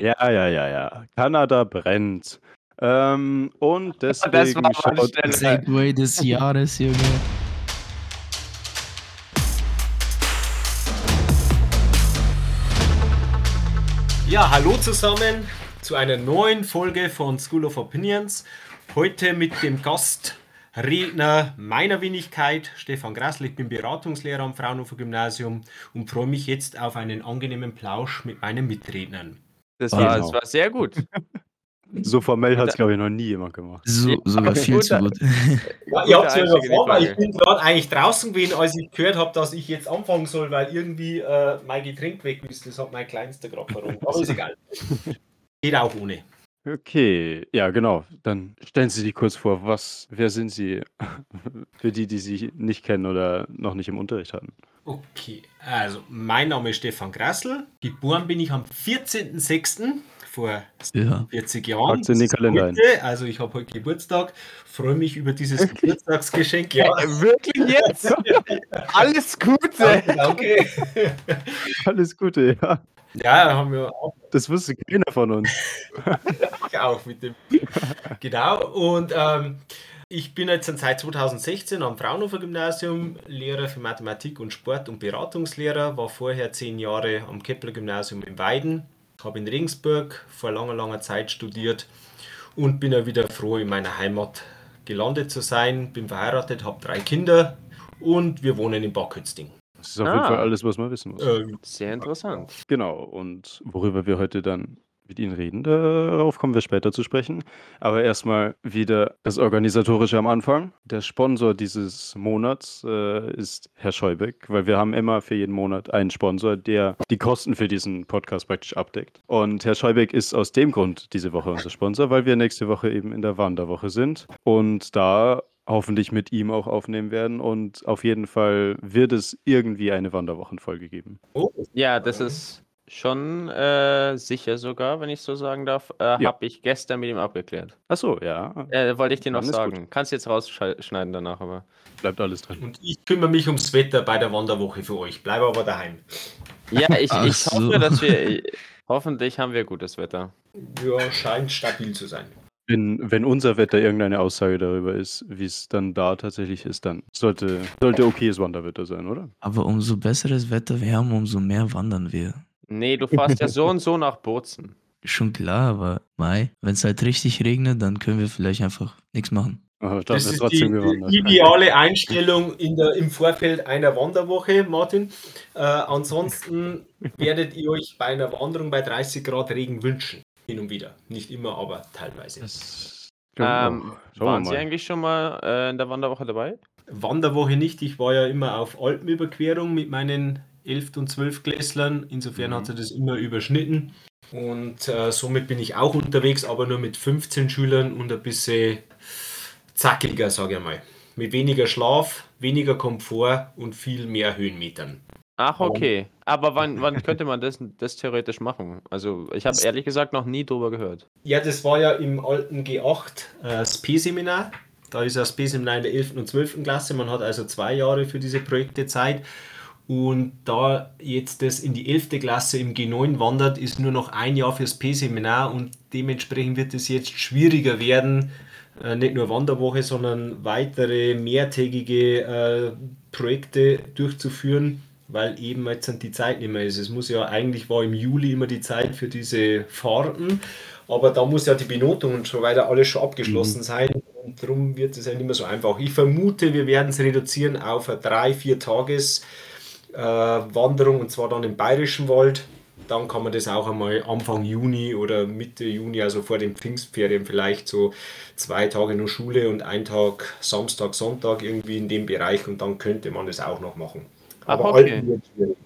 Ja, ja, ja, ja. Kanada brennt. Ähm, und deswegen war mal schaut. Segway des Jahres, Junge. Ja, hallo zusammen zu einer neuen Folge von School of Opinions. Heute mit dem Gastredner meiner Wenigkeit, Stefan Grassl. Ich bin Beratungslehrer am Fraunhofer Gymnasium und freue mich jetzt auf einen angenehmen Plausch mit meinen Mitrednern. Das Genau. war, das war sehr gut. so formell hat es, glaube ich, noch nie jemand gemacht. So, sogar viel zu gut. Ja, Gute ihr habt ja überfahren, weil ich bin gerade eigentlich draußen gewesen, als ich gehört habe, dass ich jetzt anfangen soll, weil irgendwie äh, mein Getränk weg ist. Das hat mein Kleinster gerade verloren. Aber ist egal. Geht auch ohne. Okay, ja, genau. Dann stellen Sie sich kurz vor, was, wer sind Sie? Für die, die Sie nicht kennen oder noch nicht im Unterricht hatten. Okay, also mein Name ist Stefan Grassl. Geboren bin ich am 14.06. vor Ja. 40 Jahren. In den Kalender heute, Also ich habe heute Geburtstag. Freue mich über dieses Geburtstagsgeschenk. Ja, Wirklich jetzt? Alles Gute. danke, danke. Alles Gute, ja. Ja, haben wir auch Das wusste keiner von uns. auch mit dem. Genau, und ähm, ich bin jetzt seit 2016 am Fraunhofer Gymnasium Lehrer für Mathematik und Sport und Beratungslehrer, war vorher zehn Jahre am Kepler Gymnasium in Weiden, habe in Regensburg vor langer, langer Zeit studiert und bin ja wieder froh, in meiner Heimat gelandet zu sein. Bin verheiratet, habe drei Kinder und wir wohnen in Backhützting. Das ist auf jeden Ah. Fall alles, was man wissen muss. Ähm, Sehr interessant. Genau, und worüber wir heute dann mit Ihnen reden, darauf kommen wir später zu sprechen. Aber erstmal wieder das Organisatorische am Anfang. Der Sponsor dieses Monats äh, ist Herr Scheubeck, weil wir haben immer für jeden Monat einen Sponsor, der die Kosten für diesen Podcast praktisch abdeckt. Und Herr Scheubeck ist aus dem Grund diese Woche unser Sponsor, weil wir nächste Woche eben in der Wanderwoche sind und da hoffentlich mit ihm auch aufnehmen werden. Und auf jeden Fall wird es irgendwie eine Wanderwochenfolge geben. oh, Ja, das ist schon äh, sicher sogar, wenn ich so sagen darf. Äh, Ja. Habe ich gestern mit ihm abgeklärt. Ach so, ja. Äh, wollte ich dir noch sagen. Kannst jetzt rausschneiden danach, aber. Bleibt alles drin. und ich kümmere mich ums Wetter bei der Wanderwoche für euch. Bleibe aber daheim. Ja, ich, ich so. hoffe, dass wir. Hoffentlich haben wir gutes Wetter. Ja, scheint stabil zu sein. Wenn, wenn unser Wetter irgendeine Aussage darüber ist, wie es dann da tatsächlich ist, dann sollte, sollte okayes Wanderwetter sein, oder? Aber umso besseres Wetter wir haben, umso mehr wandern wir. Nee, du fährst ja so und so nach Bozen. Schon klar, aber Mai, wenn es halt richtig regnet, dann können wir vielleicht einfach nichts machen. Aber Das das ist die, trotzdem die gewandert. ideale Einstellung in der, im Vorfeld einer Wanderwoche, Martin. Äh, ansonsten werdet ihr euch bei einer Wanderung bei 30 Grad Regen wünschen. Hin und wieder. Nicht immer, aber teilweise. Das Ähm, genau. Schauen waren Sie eigentlich schon mal äh, in der Wanderwoche dabei? Wanderwoche nicht. Ich war ja immer auf Alpenüberquerung mit meinen 11. und 12 Klässlern. Insofern Mhm. hat sich das immer überschnitten. Und äh, somit bin ich auch unterwegs, aber nur mit 15 Schülern und ein bisschen zackiger, sage ich mal. Mit weniger Schlaf, weniger Komfort und viel mehr Höhenmetern. Ach, okay. Aber wann, wann könnte man das, das theoretisch machen? Also, ich habe ehrlich gesagt noch nie drüber gehört. Ja, das war ja im alten G8 äh, SP-Seminar. Da ist das SP-Seminar in der 11. und 12. Klasse. Man hat also zwei Jahre für diese Projekte Zeit. Und da jetzt das in die 11. Klasse im G9 wandert, ist nur noch ein Jahr fürs P-Seminar und dementsprechend wird es jetzt schwieriger werden, äh, nicht nur Wanderwoche, sondern weitere mehrtägige äh, Projekte durchzuführen, weil eben jetzt die Zeit nicht mehr ist. Es muss ja eigentlich war im Juli immer die Zeit für diese Fahrten, aber da muss ja die Benotung und so weiter alles schon abgeschlossen sein und darum wird es ja nicht mehr so einfach. Ich vermute, wir werden es reduzieren auf drei, vier Tages äh, Wanderung und zwar dann im Bayerischen Wald. Dann kann man das auch einmal Anfang Juni oder Mitte Juni, also vor den Pfingstferien, vielleicht so zwei Tage nur Schule und ein Tag Samstag, Sonntag irgendwie in dem Bereich und dann könnte man das auch noch machen. Ach, Aber okay. Alpen wird schwierig.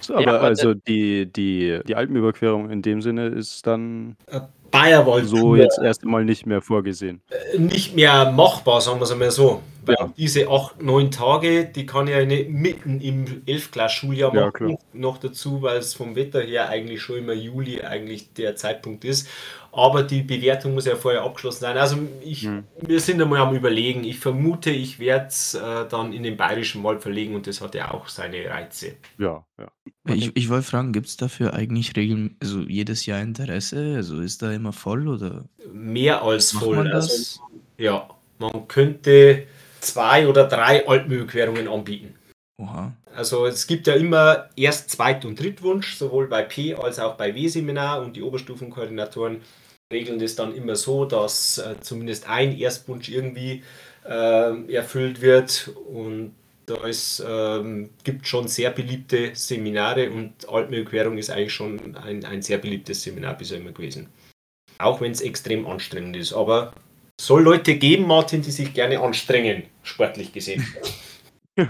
So, aber Ja, aber also die, die, die Alpenüberquerung in dem Sinne ist dann Äh, Bayerwald so jetzt erst einmal nicht mehr vorgesehen. nicht mehr machbar, sagen wir es einmal so. Weil Ja. diese acht, neun Tage, die kann ich ja nicht mitten im 11-Klass-Schuljahr Ja, machen. klar. Noch dazu, weil es vom Wetter her eigentlich schon immer Juli eigentlich der Zeitpunkt ist. Aber die Bewertung muss ja vorher abgeschlossen sein. Also ich, Mhm. wir sind einmal am überlegen. Ich vermute, ich werde es äh, dann in den Bayerischen Wald verlegen und das hat ja auch seine Reize. Ja, ja. Ich, ich wollte fragen, gibt es dafür eigentlich Regeln, also jedes Jahr Interesse? Also ist da immer voll oder? Mehr als voll. man Also, ja, man könnte zwei oder drei Altmühlquerungen anbieten. Oha. Also es gibt ja immer Erst-, Zweit- und Drittwunsch, sowohl bei P als auch bei W-Seminar und die Oberstufenkoordinatoren regeln das dann immer so, dass äh, zumindest ein Erstwunsch irgendwie äh, erfüllt wird und da ist, ähm, gibt schon sehr beliebte Seminare und Altmühlquerung ist eigentlich schon ein, ein sehr beliebtes Seminar bisher immer gewesen. Auch wenn es extrem anstrengend ist. Aber soll Leute geben, Martin, die sich gerne anstrengen, sportlich gesehen,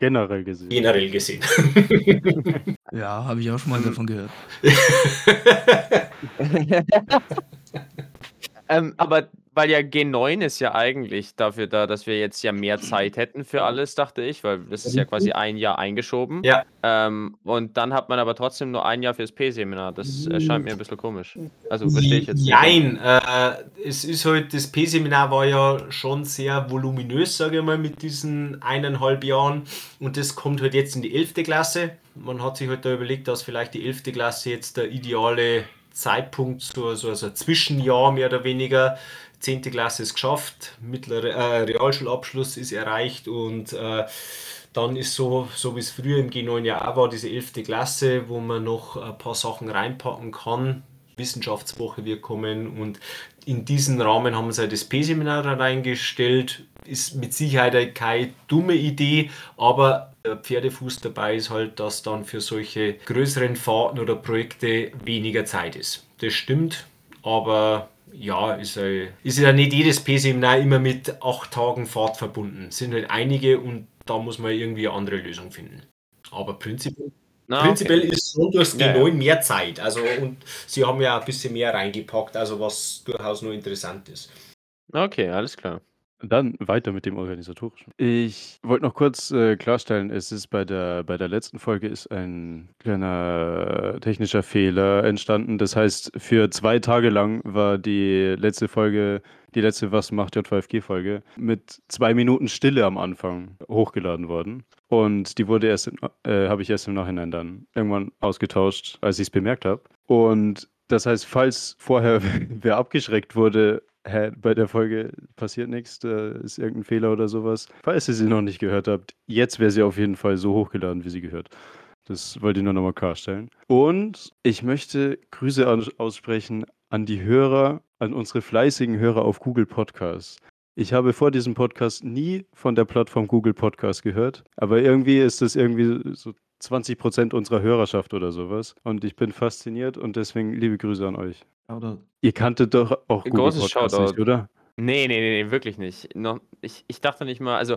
Generell gesehen. generell gesehen. Ja, habe ich auch schon mal davon gehört. ähm, aber weil ja G9 ist ja eigentlich dafür da, dass wir jetzt ja mehr Zeit hätten für alles, dachte ich, weil das ist ja quasi ein Jahr eingeschoben. Ja. Ähm, und dann hat man aber trotzdem nur ein Jahr fürs P-Seminar. Das erscheint mir ein bisschen komisch. Also verstehe ich jetzt nicht. Nein, äh, es ist halt, das P-Seminar war ja schon sehr voluminös, sage ich mal, mit diesen eineinhalb Jahren. Und das kommt halt jetzt in die 11. Klasse. Man hat sich halt da überlegt, dass vielleicht die 11. Klasse jetzt der ideale Zeitpunkt, so, so also ein Zwischenjahr mehr oder weniger. 10. Klasse ist geschafft, mittlere äh, Realschulabschluss ist erreicht und äh, dann ist so, so wie es früher im G9 ja auch war, diese 11. Klasse, wo man noch ein paar Sachen reinpacken kann. Wissenschaftswoche wird kommen und in diesen Rahmen haben sie halt das P-Seminar reingestellt. Ist mit Sicherheit keine dumme Idee, aber der Pferdefuß dabei ist halt, dass dann für solche größeren Fahrten oder Projekte weniger Zeit ist. Das stimmt, aber ja, ist ja, ist ja nicht jedes P-Seminar immer mit acht Tagen Fahrt verbunden. Es sind halt einige und da muss man irgendwie eine andere Lösung finden. Aber prinzipiell, okay. prinzipiell ist schon durchs Ja, G9 ja. mehr Zeit. Also und sie haben ja ein bisschen mehr reingepackt, also was durchaus nur interessant ist. Okay, alles klar. Dann weiter mit dem Organisatorischen. Ich wollte noch kurz äh, klarstellen, es ist bei der, bei der letzten Folge ist ein kleiner technischer Fehler entstanden. Das heißt, für zwei Tage lang war die letzte Folge, die letzte Was macht J5G-Folge, mit zwei Minuten Stille am Anfang hochgeladen worden. Und die wurde erst, äh, habe ich erst im Nachhinein dann irgendwann ausgetauscht, als ich es bemerkt habe. Und das heißt, falls vorher wer abgeschreckt wurde, hä, bei der Folge passiert nichts, da ist irgendein Fehler oder sowas. Falls ihr sie noch nicht gehört habt, jetzt wäre sie auf jeden Fall so hochgeladen, wie sie gehört. Das wollte ich nur nochmal klarstellen. Und ich möchte Grüße aussprechen an die Hörer, an unsere fleißigen Hörer auf Google Podcasts. Ich habe vor diesem Podcast nie von der Plattform Google Podcast gehört, aber irgendwie ist das irgendwie so 20 Prozent unserer Hörerschaft oder sowas. Und ich bin fasziniert und deswegen liebe Grüße an euch. Shoutout. Ihr kanntet doch auch Google Großes Podcast Shoutout. nicht, oder? Nee, nee, nee, nee, wirklich nicht. Noch, ich, ich dachte nicht mal, also,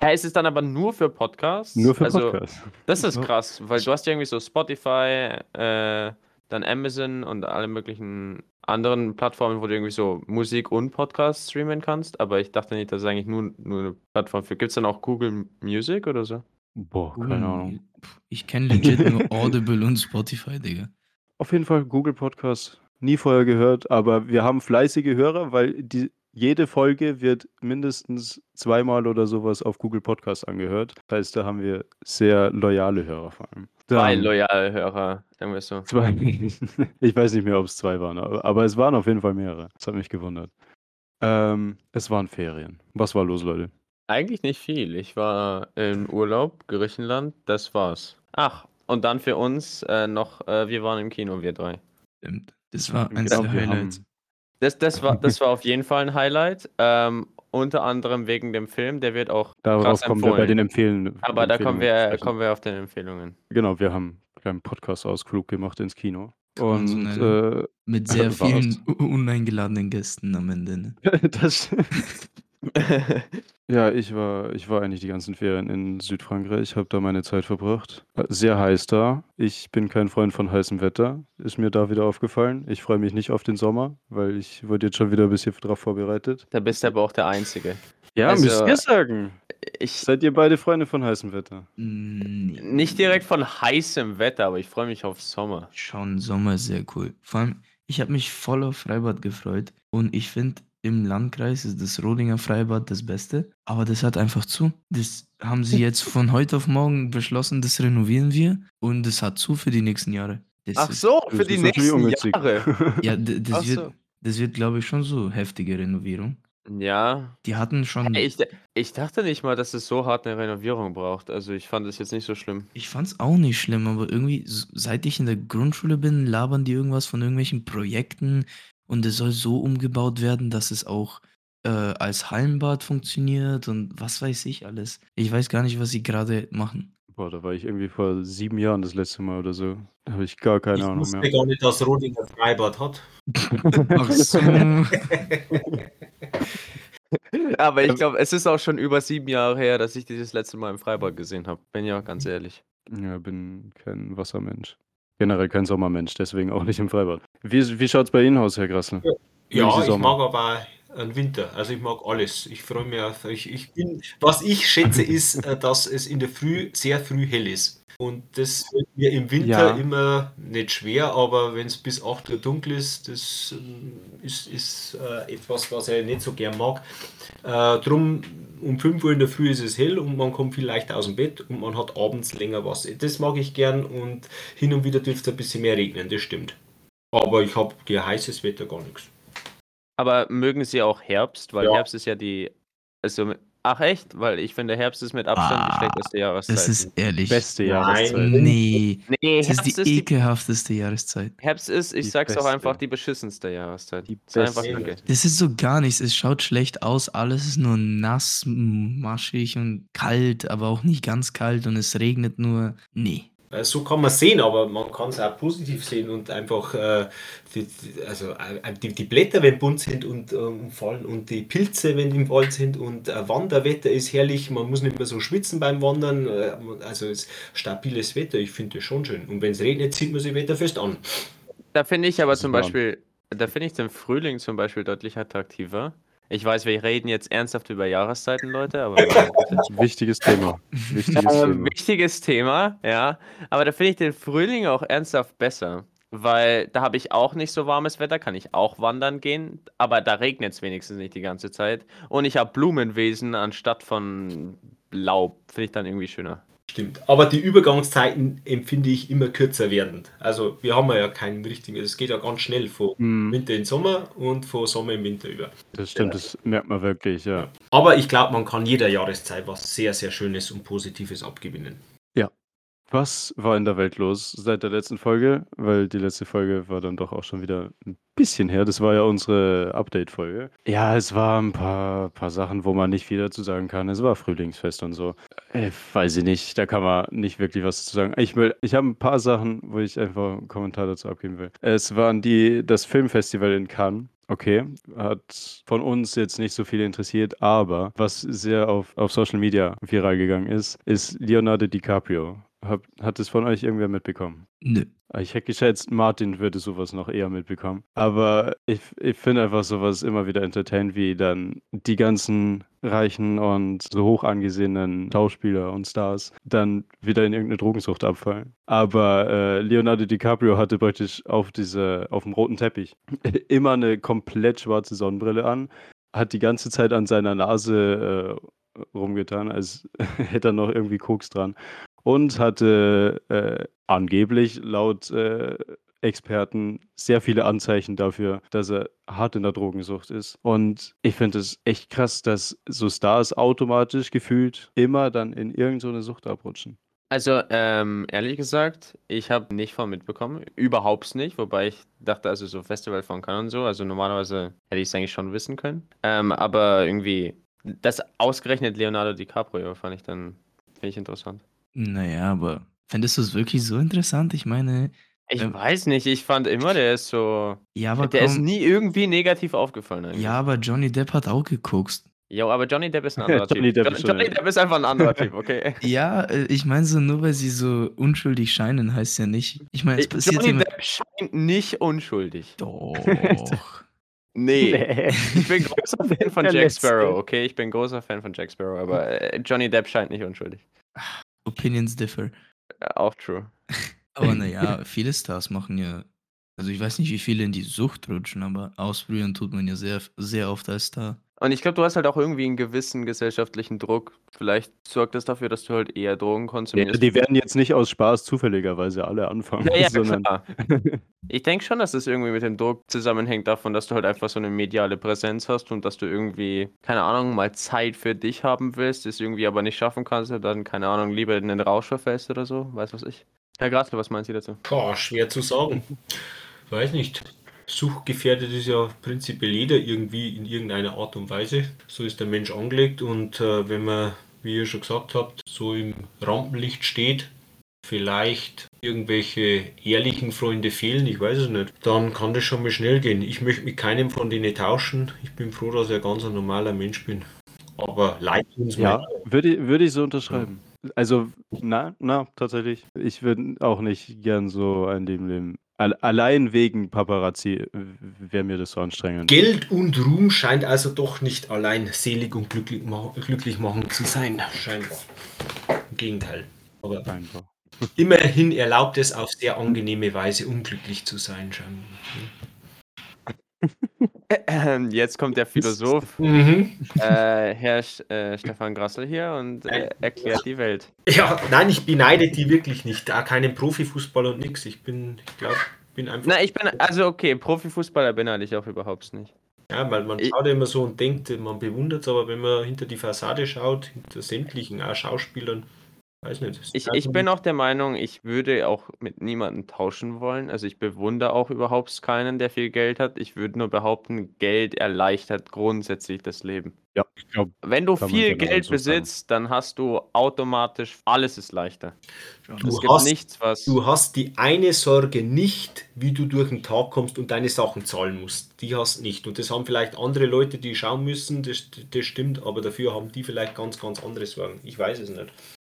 hä, ist es dann aber nur für Podcasts? Nur für also, Podcasts. Das ist Ja. krass, weil du hast ja irgendwie so Spotify, äh, dann Amazon und alle möglichen anderen Plattformen, wo du irgendwie so Musik und Podcast streamen kannst, aber ich dachte nicht, dass es eigentlich nur, nur eine Plattform für. Gibt es dann auch Google Music oder so? Boah, keine Ahnung. Ich kenne legit nur Audible und Spotify, Digga. Auf jeden Fall Google Podcast. Nie vorher gehört, aber wir haben fleißige Hörer, weil die, jede Folge wird mindestens zweimal oder sowas auf Google Podcast angehört. Das heißt, da haben wir sehr loyale Hörer vor allem. Zwei Dann- loyale Hörer, irgendwie so. Zwei. Ich weiß nicht mehr, ob es zwei waren, aber, aber es waren auf jeden Fall mehrere. Das hat mich gewundert. Ähm, es waren Ferien. Was war los, Leute? Eigentlich nicht viel. Ich war im Urlaub, Griechenland, das war's. Ach, und dann für uns äh, noch, äh, wir waren im Kino, wir drei. Stimmt. Das war eins Genau, der Highlights. Das, das, war, das war auf jeden Fall ein Highlight. Ähm, unter anderem wegen dem Film, der wird auch Darauf krass kommen wir bei empfohlen. den Empfehlen. Aber da kommen Empfehlungen wir, sprechen. kommen wir auf den Empfehlungen. Genau, wir haben einen Podcast-Ausflug gemacht ins Kino. So Und nennen. äh, Mit sehr vielen uneingeladenen Gästen am Ende. Ne? das Ja, ich war, ich war eigentlich die ganzen Ferien in Südfrankreich, habe da meine Zeit verbracht. Sehr heiß da. Ich bin kein Freund von heißem Wetter, ist mir da wieder aufgefallen. Ich freue mich nicht auf den Sommer, weil ich wurde jetzt schon wieder ein bisschen darauf vorbereitet. da bist du aber auch der Einzige. Ja, Also, müsst ihr sagen. Ich Seid ihr beide Freunde von heißem Wetter? Nicht direkt von heißem Wetter, aber ich freue mich auf Sommer. Schon Sommer ist sehr cool. Vor allem, ich habe mich voll auf Freibad gefreut und ich finde, im Landkreis ist das Rodinger Freibad das Beste, aber das hat einfach zu. Das haben sie jetzt von heute auf morgen beschlossen, das renovieren wir und das hat zu für die nächsten Jahre. Das Ach ist- so, Das für die ist nächsten. Jahre. Ja, das Ach wird, so. das wird glaube ich schon so heftige Renovierung. Ja, Die hatten schon, ich, ich dachte nicht mal, dass es so hart eine Renovierung braucht. Also ich fand es jetzt nicht so schlimm. ich fand's auch nicht schlimm, aber irgendwie, seit ich in der Grundschule bin, labern die irgendwas von irgendwelchen Projekten und es soll so umgebaut werden, dass es auch äh, als Hallenbad funktioniert und was weiß ich alles. Ich weiß gar nicht, was sie gerade machen. Boah, da war ich irgendwie vor sieben Jahren das letzte Mal oder so. Da habe ich gar keine ich Ahnung wusste mehr. gar nicht, dass Rodinger Freibad hat. Ach so. Aber ich glaube, es ist auch schon über sieben Jahre her, dass ich dieses letzte Mal im Freibad gesehen habe. Bin ja ganz ehrlich. Ja, bin kein Wassermensch. Generell kein Sommermensch, deswegen auch nicht im Freibad. Wie, wie schaut's bei Ihnen aus, Herr Grassel? Ja, Sie ich mag aber einen Winter. Also ich mag alles. Ich freue mich auf. Ich, ich bin, was ich schätze, ist, äh, dass es in der Früh sehr früh hell ist. Und das fällt mir im Winter Ja. immer nicht schwer, aber wenn es bis 8 Uhr dunkel ist, das ähm, ist, ist äh, etwas, was ich nicht so gern mag. Äh, drum um 5 Uhr in der Früh ist es hell und man kommt viel leichter aus dem Bett und man hat abends länger was. Das mag ich gern und hin und wieder dürfte es ein bisschen mehr regnen, das stimmt. Aber ich habe gegen heißes Wetter gar nichts. Aber mögen Sie auch Herbst? Weil Ja. Herbst ist ja die. Also, ach echt? Weil ich finde, Herbst ist mit Abstand die Ah, schlechteste Jahreszeit. Das ist ehrlich. Beste Nein. Jahreszeit. Nee, nee, das ist Herbst die ist die, ekelhafteste Jahreszeit. Herbst ist, ich Die sag's auch beste. einfach, die beschissenste Jahreszeit. Die Ist einfach beste. Das ist so gar nichts. Es schaut schlecht aus. Alles ist nur nass, maschig und kalt, aber auch nicht ganz kalt und es regnet nur. Nee. Äh, So kann man sehen, aber man kann es auch positiv sehen und einfach äh, die, also, äh, die, die Blätter, wenn bunt sind und ähm, fallen und die Pilze, wenn im Wald sind und äh, Wanderwetter ist herrlich, man muss nicht mehr so schwitzen beim Wandern, äh, also es ist stabiles Wetter, ich finde das schon schön. Und wenn es regnet, zieht man sich wetterfest an. Da finde ich aber zum. Beispiel, da finde ich den Frühling zum Beispiel deutlich attraktiver. Ich weiß, wir reden jetzt ernsthaft über Jahreszeiten, Leute, aber Wichtiges Thema. Wichtiges äh, Thema. wichtiges Thema, ja. Aber da finde ich den Frühling auch ernsthaft besser. Weil da habe ich auch nicht so warmes Wetter, kann ich auch wandern gehen, aber da regnet es wenigstens nicht die ganze Zeit. Und ich habe Blumenwesen anstatt von Laub. Finde ich dann irgendwie schöner. Stimmt. Aber die Übergangszeiten empfinde ich immer kürzer werdend. Also wir haben ja keinen richtigen, es geht ja ganz schnell von Hm, Winter in Sommer und von Sommer in Winter über. das stimmt, das merkt man wirklich, ja. Aber ich glaube, man kann jeder Jahreszeit was sehr, sehr Schönes und Positives abgewinnen. Was war in der Welt los seit der letzten Folge? Weil die letzte Folge war dann doch auch schon wieder ein bisschen her. Das war ja unsere Update-Folge. Ja, es waren ein paar, paar Sachen, wo man nicht viel dazu sagen kann. Es war Frühlingsfest und so. Äh, weiß ich nicht, da kann man nicht wirklich was dazu sagen. Ich will, ich habe ein paar Sachen, wo ich einfach einen Kommentar dazu abgeben will. Es waren die, das Filmfestival in Cannes. Okay, hat von uns jetzt nicht so viel interessiert, aber was sehr auf, auf Social Media viral gegangen ist, ist Leonardo DiCaprio. Hab, hat es von euch irgendwer mitbekommen? Nö. Ich hätte geschätzt, Martin würde sowas noch eher mitbekommen. Aber ich, ich finde einfach sowas immer wieder entertainend, wie dann die ganzen reichen und so hoch angesehenen Schauspieler und Stars dann wieder in irgendeine Drogensucht abfallen. Aber äh, Leonardo DiCaprio hatte praktisch auf, diese, auf dem roten Teppich immer eine komplett schwarze Sonnenbrille an, hat die ganze Zeit an seiner Nase äh, rumgetan, als hätte er noch irgendwie Koks dran und hatte äh, angeblich laut äh, Experten sehr viele Anzeichen dafür, dass er hart in der Drogensucht ist. Und ich finde es echt krass, dass so Stars automatisch gefühlt immer dann in irgendeine Sucht abrutschen. Also, ähm, ehrlich gesagt, ich habe nicht von mitbekommen. Überhaupt nicht. Wobei ich dachte, also so Festival von Cannes und so. Also normalerweise hätte ich es eigentlich schon wissen können. Ähm, aber irgendwie, das ausgerechnet Leonardo DiCaprio fand ich dann, finde ich interessant. Naja, aber fändest du es wirklich so interessant? Ich meine, Ich Ähm, weiß nicht, ich fand immer, der ist so. ja, aber der ist komm, nie irgendwie negativ aufgefallen. Eigentlich. ja, aber Johnny Depp hat auch geguckt. Jo, aber Johnny Depp ist ein anderer Johnny Typ. Depp Jo- ist schon, Johnny. Depp ist einfach ein anderer Typ, okay? Ja, äh, ich meine so, nur weil sie so unschuldig scheinen, heißt ja nicht. Ich meine, es passiert Johnny immer. Depp scheint nicht unschuldig. Doch. Nee. Nee. Ich bin großer Fan von Der Jack Letzte. Sparrow, okay? Ich bin großer Fan von Jack Sparrow, aber äh, Johnny Depp scheint nicht unschuldig. Opinions differ. Äh, Auch true. Aber naja, viele Stars machen ja. Also ich weiß nicht, wie viele in die Sucht rutschen, aber ausprobieren tut man ja sehr, sehr oft als Star. Und ich glaube, du hast halt auch irgendwie einen gewissen gesellschaftlichen Druck. Vielleicht sorgt das dafür, dass du halt eher Drogen Ja, konsumierst. die werden jetzt nicht aus Spaß zufälligerweise alle anfangen, Ja, ja, sondern klar. Ich denke schon, dass das irgendwie mit dem Druck zusammenhängt davon, dass du halt einfach so eine mediale Präsenz hast und dass du irgendwie, keine Ahnung, mal Zeit für dich haben willst, das irgendwie aber nicht schaffen kannst und dann, keine Ahnung, lieber in den Rausch verfällst oder so, weiß was ich. Herr Grasle, was meinen Sie dazu? Boah, schwer zu sagen. Weiß nicht. Suchtgefährdet ist ja prinzipiell jeder irgendwie in irgendeiner Art und Weise. So ist der Mensch angelegt und äh, wenn man, wie ihr schon gesagt habt, so im Rampenlicht steht, vielleicht irgendwelche ehrlichen Freunde fehlen, ich weiß es nicht, dann kann das schon mal schnell gehen. Ich möchte mit keinem von denen tauschen. Ich bin froh, dass ich ein ganz normaler Mensch bin. Aber leid uns ja, mal. würde, ich- würde ich so unterschreiben. Also, na, na, tatsächlich. Ich würde auch nicht gern so ein Leben leben. Al- Allein wegen Paparazzi wäre mir das so anstrengend. Geld und Ruhm scheint also doch nicht allein selig und glücklich, ma glücklich machen zu sein, scheinbar. Im Gegenteil. Aber Einfach. immerhin erlaubt es auf sehr angenehme Weise unglücklich zu sein, scheinbar. Jetzt kommt der Philosoph, Mhm. äh, Herr Sch- äh, Stefan Grassel hier und äh, erklärt die Welt. Ja, nein, ich beneide die wirklich nicht. Da keinen Profifußballer und nix. Ich bin, ich glaube, bin einfach. Na, ich bin, also okay, Profifußballer beneide ich auch überhaupt nicht. Ja, weil man schaut ja immer so und denkt, man bewundert es, aber wenn man hinter die Fassade schaut, hinter sämtlichen auch Schauspielern, weiß nicht. Ich, ich bin auch der Meinung, ich würde auch mit niemandem tauschen wollen. Also ich bewundere auch überhaupt keinen, der viel Geld hat. Ich würde nur behaupten, Geld erleichtert grundsätzlich das Leben. Ja, ich glaube, Wenn du viel Geld so sagen. besitzt, dann hast du automatisch, alles ist leichter. Du es gibt hast- nichts, was... Du hast die eine Sorge nicht, wie du durch den Tag kommst und deine Sachen zahlen musst. Die hast nicht. Und das haben vielleicht andere Leute, die schauen müssen, das, das stimmt, aber dafür haben die vielleicht ganz, ganz andere Sorgen. Ich weiß es nicht.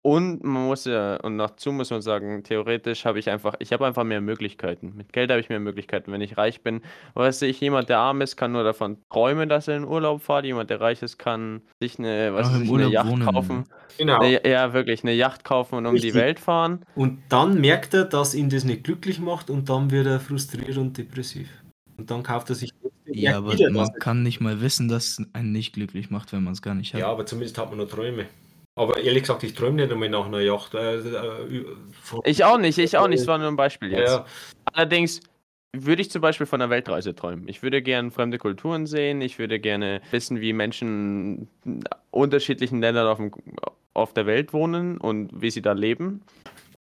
Und man muss ja, und dazu muss man sagen, theoretisch habe ich einfach, ich habe einfach mehr Möglichkeiten. Mit Geld habe ich mehr Möglichkeiten. Wenn ich reich bin, weißt du, ich, jemand, der arm ist, kann nur davon träumen, dass er in Urlaub fährt. Jemand, der reich ist, kann sich eine, was weiß im ich, eine Yacht wohnen. kaufen. Genau. Eine, ja, wirklich, eine Yacht kaufen und um die Richtig. Welt fahren. Und dann merkt er, dass ihn das nicht glücklich macht und dann wird er frustriert und depressiv. Und dann kauft er sich Ja, aber wieder, man kann nicht mal wissen, dass es einen nicht glücklich macht, wenn man es gar nicht hat. Ja, aber zumindest hat man noch Träume. Aber ehrlich gesagt, ich träume nicht einmal nach einer Yacht. Äh, äh, Ich auch nicht, ich auch nicht, es war nur ein Beispiel jetzt. ja. Allerdings würde ich zum Beispiel von einer Weltreise träumen. Ich würde gerne fremde Kulturen sehen, ich würde gerne wissen, wie Menschen in unterschiedlichen Ländern auf, dem, auf der Welt wohnen und wie sie da leben.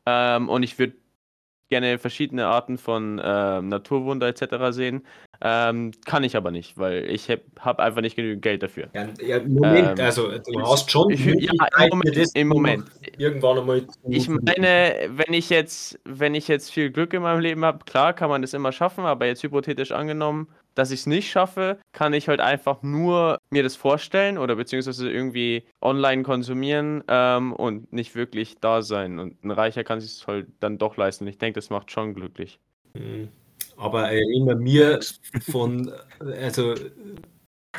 Ähm, und ich würde gerne verschiedene Arten von ähm, Naturwunder etc. sehen. Ähm, kann ich aber nicht, weil ich habe hab einfach nicht genügend Geld dafür. Ja, ja, im Moment, Ähm, also du hast schon Ich, ja, im Moment. Im Moment. irgendwann einmal Ich meine, wenn ich jetzt, wenn ich jetzt viel Glück in meinem Leben habe, klar kann man das immer schaffen, aber jetzt hypothetisch angenommen, dass ich es nicht schaffe, kann ich halt einfach nur mir das vorstellen oder beziehungsweise irgendwie online konsumieren ähm, und nicht wirklich da sein. Und ein Reicher kann sich es halt dann doch leisten. Ich denke, das macht schon glücklich. Mhm. Aber immer mir von, also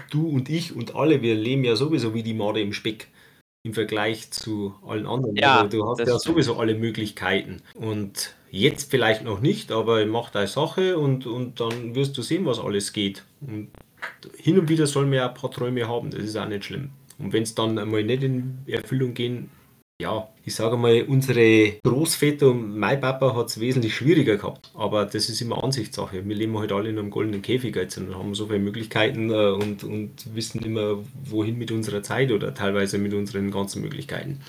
du und ich und alle, wir leben ja sowieso wie die Made im Speck im Vergleich zu allen anderen. Ja, also, du hast ja sowieso alle Möglichkeiten. Und jetzt vielleicht noch nicht, aber mach deine Sache und, und dann wirst du sehen, was alles geht. Und hin und wieder soll man ja ein paar Träume haben, das ist auch nicht schlimm. Und wenn es dann einmal nicht in Erfüllung gehen, ja, ich sage mal, unsere Großväter und mein Papa hat es wesentlich schwieriger gehabt. Aber das ist immer Ansichtssache. Wir leben halt alle in einem goldenen Käfig jetzt und haben so viele Möglichkeiten äh, und, und wissen immer, wohin mit unserer Zeit oder teilweise mit unseren ganzen Möglichkeiten.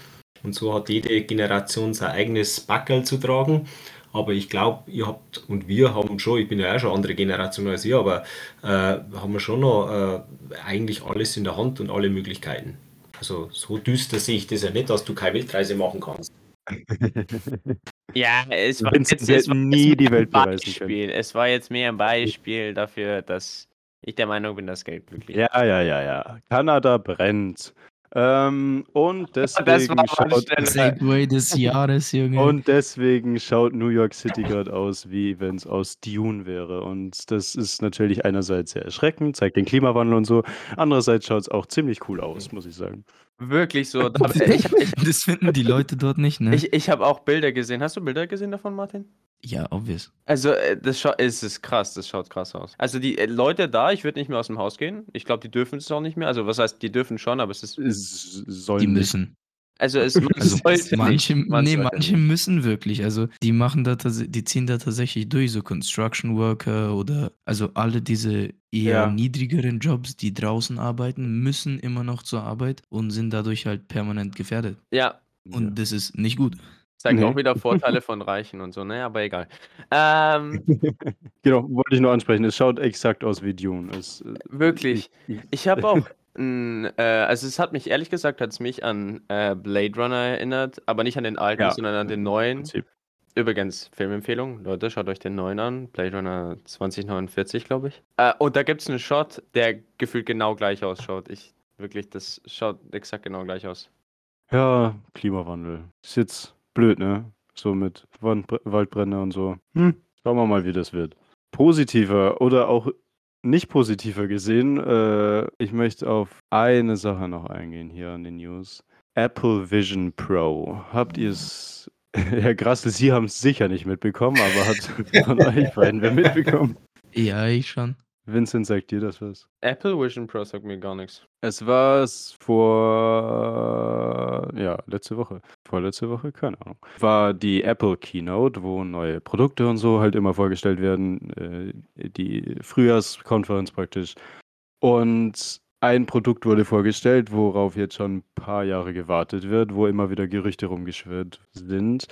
Und so hat jede Generation sein eigenes Backel zu tragen. Aber ich glaube, ihr habt und wir haben schon, ich bin ja auch schon eine andere Generation als ihr, aber äh, haben wir schon noch äh, eigentlich alles in der Hand und alle Möglichkeiten. Also so düster sehe ich das ja nicht, dass du keine Weltreise machen kannst. Ja, es war Vincent jetzt, es war nie jetzt die mehr ein Welt bereisen Beispiel. Es war jetzt mehr ein Beispiel dafür, dass ich der Meinung bin, dass Geld glücklich Ja, ja, ja, ja. Kanada brennt. Ähm, und deswegen schaut. Segway des Jahres, Junge. und deswegen schaut New York City gerade aus, wie wenn es aus Dune wäre. Und das ist natürlich einerseits sehr erschreckend, zeigt den Klimawandel und so. Andererseits schaut es auch ziemlich cool aus, muss ich sagen. Wirklich so. Da, ich ich, das finden die Leute dort nicht, ne? ich, ich habe auch Bilder gesehen. Hast du Bilder gesehen davon, Martin? Ja, obvious. Also, äh, das ist krass, das schaut krass aus. Also, die äh, Leute da, ich würde nicht mehr aus dem Haus gehen. Ich glaube, die dürfen es auch nicht mehr. Also, was heißt, die dürfen schon, aber es ist. Es sollen Die nicht- müssen. Also, es Also sollte manche, nicht. Man nee, sollte manche nicht. müssen wirklich. Also die machen da die ziehen da tatsächlich durch, so Construction Worker oder also alle diese eher Ja. niedrigeren Jobs, die draußen arbeiten, müssen immer noch zur Arbeit und sind dadurch halt permanent gefährdet. Ja, Und das ist nicht gut. Zeigt Nee. auch wieder Vorteile von Reichen und so, ne? Aber egal. Ähm, Genau, wollte ich nur ansprechen. Es schaut exakt aus wie Dune. Es, äh, wirklich. ich- habe auch. n, äh, also, es hat mich ehrlich gesagt, hat es mich an äh, Blade Runner erinnert, aber nicht an den alten, Ja. sondern an den im neuen. Prinzip. Übrigens, Filmempfehlung, Leute, schaut euch den neuen an. Blade Runner 2049, glaube ich. Äh, und da gibt es einen Shot, der gefühlt genau gleich ausschaut. Ich, wirklich, das schaut exakt genau gleich aus. Ja, Klimawandel. Ist jetzt blöd, ne? So mit Wand, Waldbrände und so. Hm, schauen wir mal, wie das wird. Positiver oder auch nicht positiver gesehen, äh, ich möchte auf eine Sache noch eingehen hier an den News. Apple Vision Pro. Habt ihr es? Herr Grassel, Sie haben es sicher nicht mitbekommen, aber hat von euch beiden wer mitbekommen? Ja, ich schon. Vincent, sagt dir das was? Apple Vision Pro sagt mir gar nichts. Es war es vor, ja, letzte Woche. Vorletzte Woche, keine Ahnung. War die Apple Keynote, wo neue Produkte und so halt immer vorgestellt werden. Äh, die Frühjahrskonferenz praktisch. Und ein Produkt wurde vorgestellt, worauf jetzt schon ein paar Jahre gewartet wird, wo immer wieder Gerüchte rumgeschwirrt sind.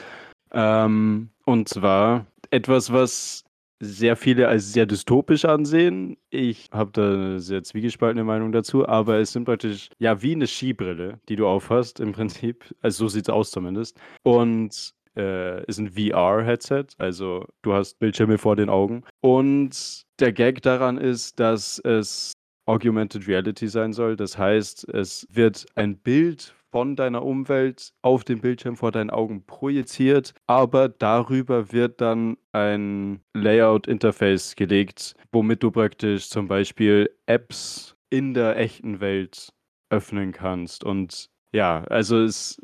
Ähm, und zwar etwas, was sehr viele als sehr dystopisch ansehen. Ich habe da eine sehr zwiegespaltene Meinung dazu, aber es sind praktisch ja wie eine Skibrille, die du aufhast im Prinzip. Also so sieht es aus zumindest. Und äh, ist ein VR-Headset, also du hast Bildschirme vor den Augen. Und der Gag daran ist, dass es Augmented Reality sein soll. Das heißt, es wird ein Bild von deiner Umwelt auf dem Bildschirm vor deinen Augen projiziert, aber darüber wird dann ein Layout-Interface gelegt, womit du praktisch zum Beispiel Apps in der echten Welt öffnen kannst. Und ja, also es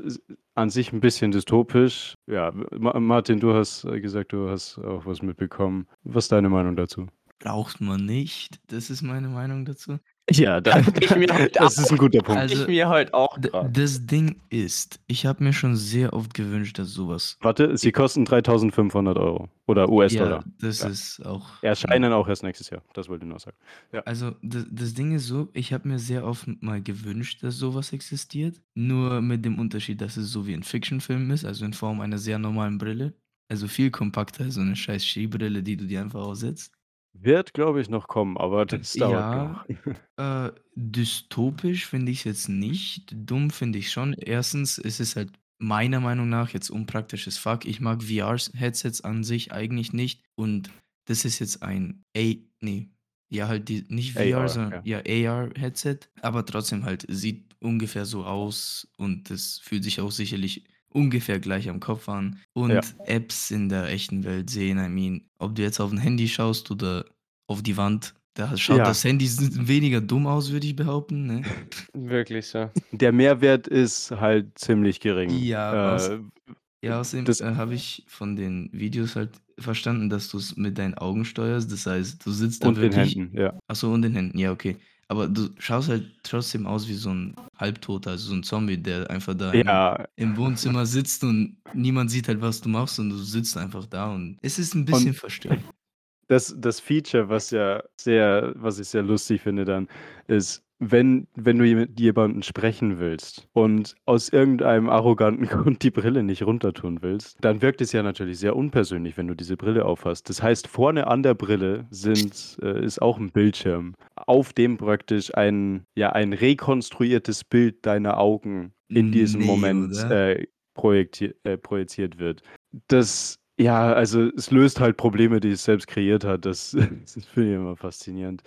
an sich ein bisschen dystopisch. Ja, Ma- Martin, du hast gesagt, du hast auch was mitbekommen. Was ist deine Meinung dazu? Braucht man nicht. Das ist meine Meinung dazu. Ja, da, Ich mir das ist ein guter Punkt. Also- ich mir halt auch das Ding ist, ich habe mir schon sehr oft gewünscht, dass sowas. Warte, sie kosten 3500 Euro oder US-Dollar. Ja, das Ja. ist auch. Erscheinen auch erst nächstes Jahr. Das wollte ich nur sagen. Also das, das Ding ist so, ich habe mir sehr oft mal gewünscht, dass sowas existiert. Nur mit dem Unterschied, dass es so wie ein Fiction-Film ist, also in Form einer sehr normalen Brille. Also viel kompakter als so eine scheiß Skibrille, die du dir einfach aufsetzt. Wird, glaube ich, noch kommen, aber das dauert Ja. noch. Äh, dystopisch finde ich es jetzt nicht. Dumm finde ich schon. Erstens ist es halt meiner Meinung nach jetzt unpraktisches Fuck. Ich mag VR-Headsets an sich eigentlich nicht. Und das ist jetzt ein A, nee, ja halt die, nicht VR, AR, sondern ja, AR-Headset. Aber trotzdem halt sieht ungefähr so aus und das fühlt sich auch sicherlich ungefähr gleich am Kopf an. Und Ja. Apps in der echten Welt sehen, I mean, ob du jetzt auf ein Handy schaust oder auf die Wand, da schaut Ja. das Handy weniger dumm aus, würde ich behaupten. Ne? Wirklich so. Der Mehrwert ist halt ziemlich gering. Ja, aus- äh, Ja, außerdem äh, habe ich von den Videos halt verstanden, dass du es mit deinen Augen steuerst. Das heißt, du sitzt da und den wirklich. Händen, ja. Achso, und den Händen, ja, okay. Aber du schaust halt trotzdem aus wie so ein Halbtoter, also so ein Zombie, der einfach da im- Ja, im Wohnzimmer sitzt und niemand sieht halt, was du machst und du sitzt einfach da und es ist ein bisschen verstörend. das, das Feature, was ja sehr, was ich sehr lustig finde dann, ist, wenn, wenn du mit jemanden sprechen willst und aus irgendeinem arroganten Grund die Brille nicht runtertun willst, dann wirkt es ja natürlich sehr unpersönlich, wenn du diese Brille aufhast. Das heißt, vorne an der Brille sind, äh, ist auch ein Bildschirm, auf dem praktisch ein, ja, ein rekonstruiertes Bild deiner Augen in diesem Nee, Moment äh, projekti äh, projiziert wird. Das, ja, also es löst halt Probleme, die es selbst kreiert hat. Das, das finde ich immer faszinierend.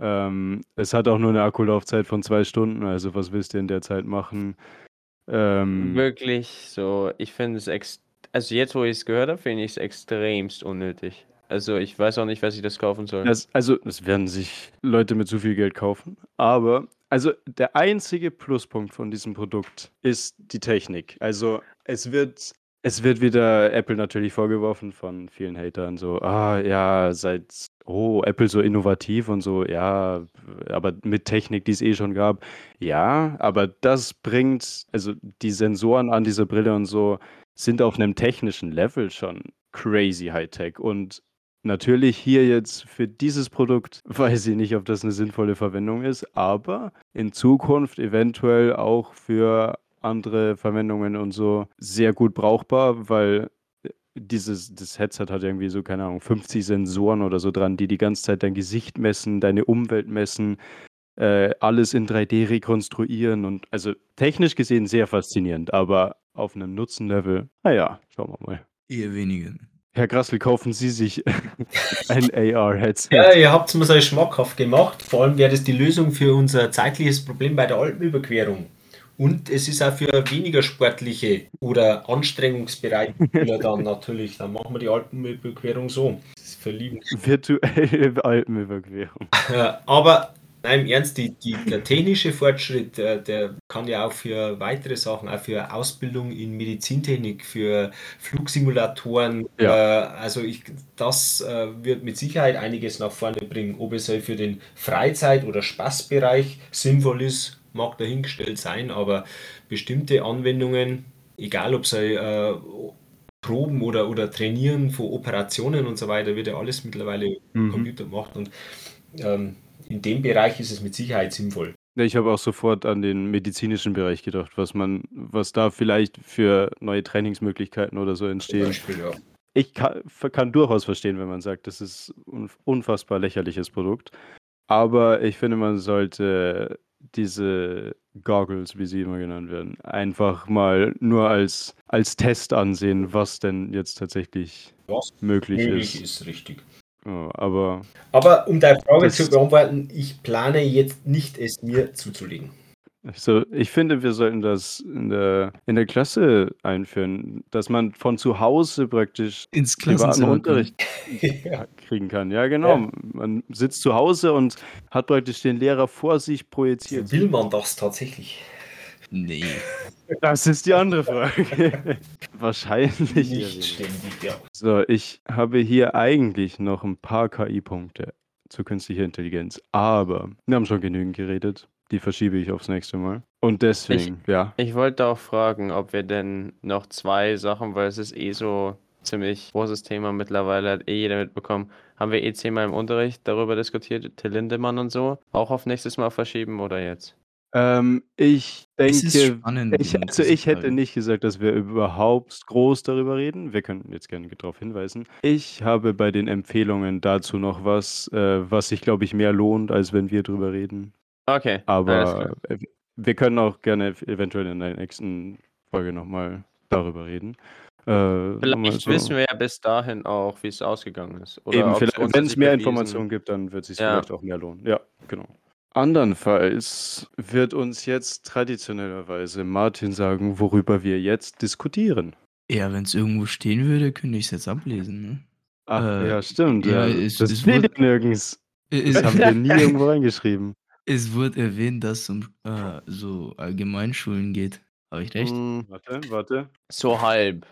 Ähm, es hat auch nur eine Akkulaufzeit von zwei Stunden, also was willst du in der Zeit machen? Ähm, Wirklich so, ich finde es ex also jetzt, wo ich es gehört habe, finde ich es extremst unnötig. Also ich weiß auch nicht, was ich das kaufen soll. das, also, das werden sich Leute mit zu viel Geld kaufen, aber also der einzige Pluspunkt von diesem Produkt ist die Technik. Also es wird, es wird wieder Apple natürlich vorgeworfen von vielen Hatern, so, ah ja, seit, oh, Apple so innovativ und so, ja, aber mit Technik, die es eh schon gab. Ja, aber das bringt, also die Sensoren an dieser Brille und so sind auf einem technischen Level schon crazy Hightech und Natürlich hier jetzt für dieses Produkt weiß ich nicht, ob das eine sinnvolle Verwendung ist, aber in Zukunft eventuell auch für andere Verwendungen und so sehr gut brauchbar, weil äh, dieses das Headset hat irgendwie so, keine Ahnung, 50 Sensoren oder so dran, die die ganze Zeit dein Gesicht messen, deine Umwelt messen, äh, alles in 3D rekonstruieren und also technisch gesehen sehr faszinierend, aber auf einem Nutzenlevel, naja, schauen wir mal. Eher weniger. Herr Grassel, kaufen Sie sich ein AR-Headset. Ja, ihr habt es mir so schmackhaft gemacht. Vor allem wäre das die Lösung für unser zeitliches Problem bei der Alpenüberquerung. Und es ist auch für weniger sportliche oder anstrengungsbereite Spieler dann natürlich. Dann machen wir die Alpenüberquerung so. Das ist verlieben. Virtuelle Alpenüberquerung. Äh, Aber nein, im Ernst, die, die, der technische Fortschritt, der, der kann ja auch für weitere Sachen, auch für Ausbildung in Medizintechnik, für Flugsimulatoren, Ja. äh, also ich, das äh, wird mit Sicherheit einiges nach vorne bringen. Ob es halt für den Freizeit- oder Spaßbereich sinnvoll ist, mag dahingestellt sein, aber bestimmte Anwendungen, egal ob es äh, Proben oder, oder Trainieren von Operationen und so weiter, wird ja alles mittlerweile Mhm. Computer gemacht und ähm, in dem Bereich ist es mit Sicherheit sinnvoll. Ich habe auch sofort an den medizinischen Bereich gedacht, was man, was da vielleicht für neue Trainingsmöglichkeiten oder so entstehen. Beispiel, ja. Ich kann, kann durchaus verstehen, wenn man sagt, das ist ein unfassbar lächerliches Produkt. Aber ich finde, man sollte diese Goggles, wie sie immer genannt werden, einfach mal nur als, als Test ansehen, was denn jetzt tatsächlich Was möglich möglich ist. ist, richtig. Ja, aber Aber um deine Frage zu beantworten, ich plane jetzt nicht, es mir zuzulegen. Also, ich finde, wir sollten das in der, in der Klasse einführen, dass man von zu Hause praktisch Ins Klassenzimmer. Unterricht ja. kriegen kann. Ja, genau. Ja. Man sitzt zu Hause und hat praktisch den Lehrer vor sich projiziert. Will man das tatsächlich? Nee. Das ist die andere Frage. Wahrscheinlich. Nicht ständig, ja. So, ich habe hier eigentlich noch ein paar KI-Punkte zu künstlicher Intelligenz, aber wir haben schon genügend geredet. Die verschiebe ich aufs nächste Mal. Und deswegen, ja. Ich wollte auch fragen, ob wir denn noch zwei Sachen, weil es ist eh so ziemlich großes Thema mittlerweile, hat eh jeder mitbekommen. Haben wir eh zehnmal im Unterricht darüber diskutiert, Till Lindemann und so. Auch auf nächstes Mal verschieben oder jetzt? Ähm, ich Es ist denke, spannend. ich, also ich hätte nicht gesagt, dass wir überhaupt groß darüber reden. Wir können jetzt gerne darauf hinweisen. Ich habe bei den Empfehlungen dazu noch was, äh, was sich, glaube ich, mehr lohnt, als wenn wir drüber reden. Okay, Aber äh, wir können auch gerne eventuell in der nächsten Folge nochmal darüber reden. Äh, Vielleicht so. wissen wir ja bis dahin auch, wie es ausgegangen ist. Oder Eben, ob's vielleicht, wenn es mehr Informationen gibt, dann wird es sich Ja. vielleicht auch mehr lohnen. Ja, genau. Andernfalls wird uns jetzt traditionellerweise Martin sagen, worüber wir jetzt diskutieren. Ja, wenn es irgendwo stehen würde, könnte ich es jetzt ablesen. Ne? Ach, Äh, ja, stimmt. ja, Ja, es- das es steht nirgends. Es, Das haben wir nie irgendwo reingeschrieben. Es wird erwähnt, dass es um äh, so Allgemeinschulen geht. Habe ich recht? Hm, Warte, warte. so halb.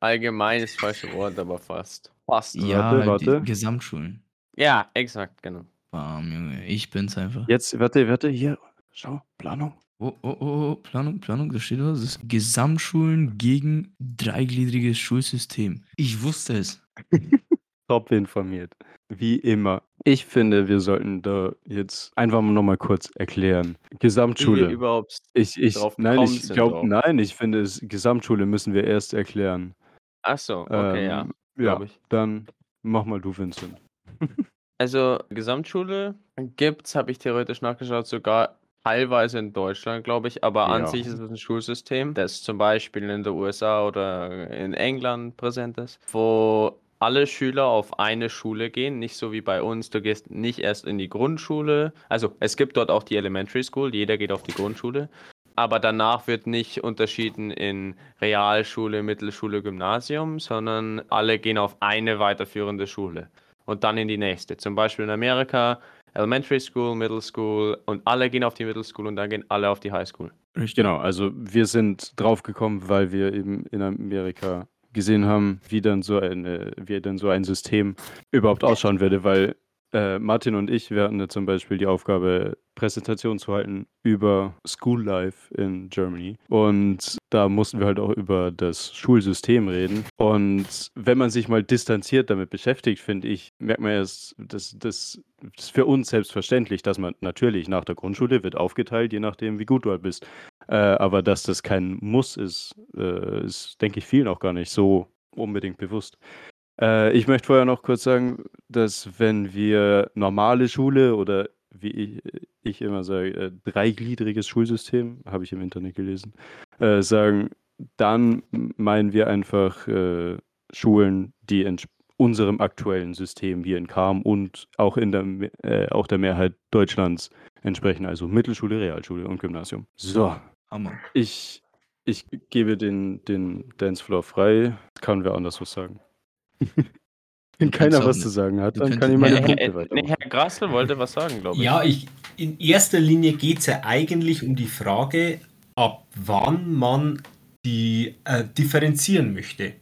Allgemein ist falsche Wort, aber fast. Fast. ja, warte, die warte. Gesamtschulen. Ja, exakt, genau. Bam, Junge, ich bin's einfach. Jetzt, warte, warte, hier. Schau, Planung. Oh, oh, oh, oh, Planung, Planung, da steht was. Das ist Gesamtschulen gegen dreigliedriges Schulsystem. Ich wusste es. Top informiert. Wie immer. Ich finde, wir sollten da jetzt einfach mal nochmal kurz erklären. Wie Gesamtschule. überhaupt. Ich, ich, nein, ich glaube, nein, ich finde, es, Gesamtschule müssen wir erst erklären. Ach so, okay, ja. Ähm, ja, ich. dann mach mal du, Vincent. Also, Gesamtschule gibt's, habe ich theoretisch nachgeschaut, sogar teilweise in Deutschland, glaube ich, aber an Ja. sich ist es ein Schulsystem, das zum Beispiel in den USA oder in England präsent ist, wo alle Schüler auf eine Schule gehen, nicht so wie bei uns. Du gehst nicht erst in die Grundschule. Also es gibt dort auch die Elementary School, jeder geht auf die Grundschule. Aber danach wird nicht unterschieden in Realschule, Mittelschule, Gymnasium, sondern alle gehen auf eine weiterführende Schule und dann in die nächste. Zum Beispiel in Amerika Elementary School, Middle School und alle gehen auf die Middle School und dann gehen alle auf die High School. Genau, also wir sind draufgekommen, weil wir eben in Amerika gesehen haben, wie dann so eine, wie dann so ein System überhaupt ausschauen würde, weil äh, Martin und ich, wir hatten zum Beispiel die Aufgabe, Präsentation zu halten über School Life in Germany. Und da mussten wir halt auch über das Schulsystem reden. Und wenn man sich mal distanziert damit beschäftigt, finde ich, merkt man erst, dass das ist für uns selbstverständlich, dass man natürlich nach der Grundschule wird aufgeteilt, je nachdem, wie gut du halt bist. Äh, aber dass das kein Muss ist, äh, ist, denke ich, vielen auch gar nicht so unbedingt bewusst. Äh, ich möchte vorher noch kurz sagen, dass wenn wir normale Schule oder wie ich, ich immer sage, äh, dreigliedriges Schulsystem, habe ich im Internet gelesen, äh, sagen, dann meinen wir einfach äh, Schulen, die unserem aktuellen System hier in Kam und auch in der, äh, auch der Mehrheit Deutschlands entsprechen, also Mittelschule, Realschule und Gymnasium. So, Hammer. Ich, ich gebe den, den Dancefloor frei. Kann wer anders was sagen? Wenn keiner was zu sagen hat, dann kann ich meine Punkte Herr, weitermachen. Herr Grassel wollte was sagen, glaube ich. Ja, ich, in erster Linie geht es ja eigentlich um die Frage, ab wann man die äh, differenzieren möchte.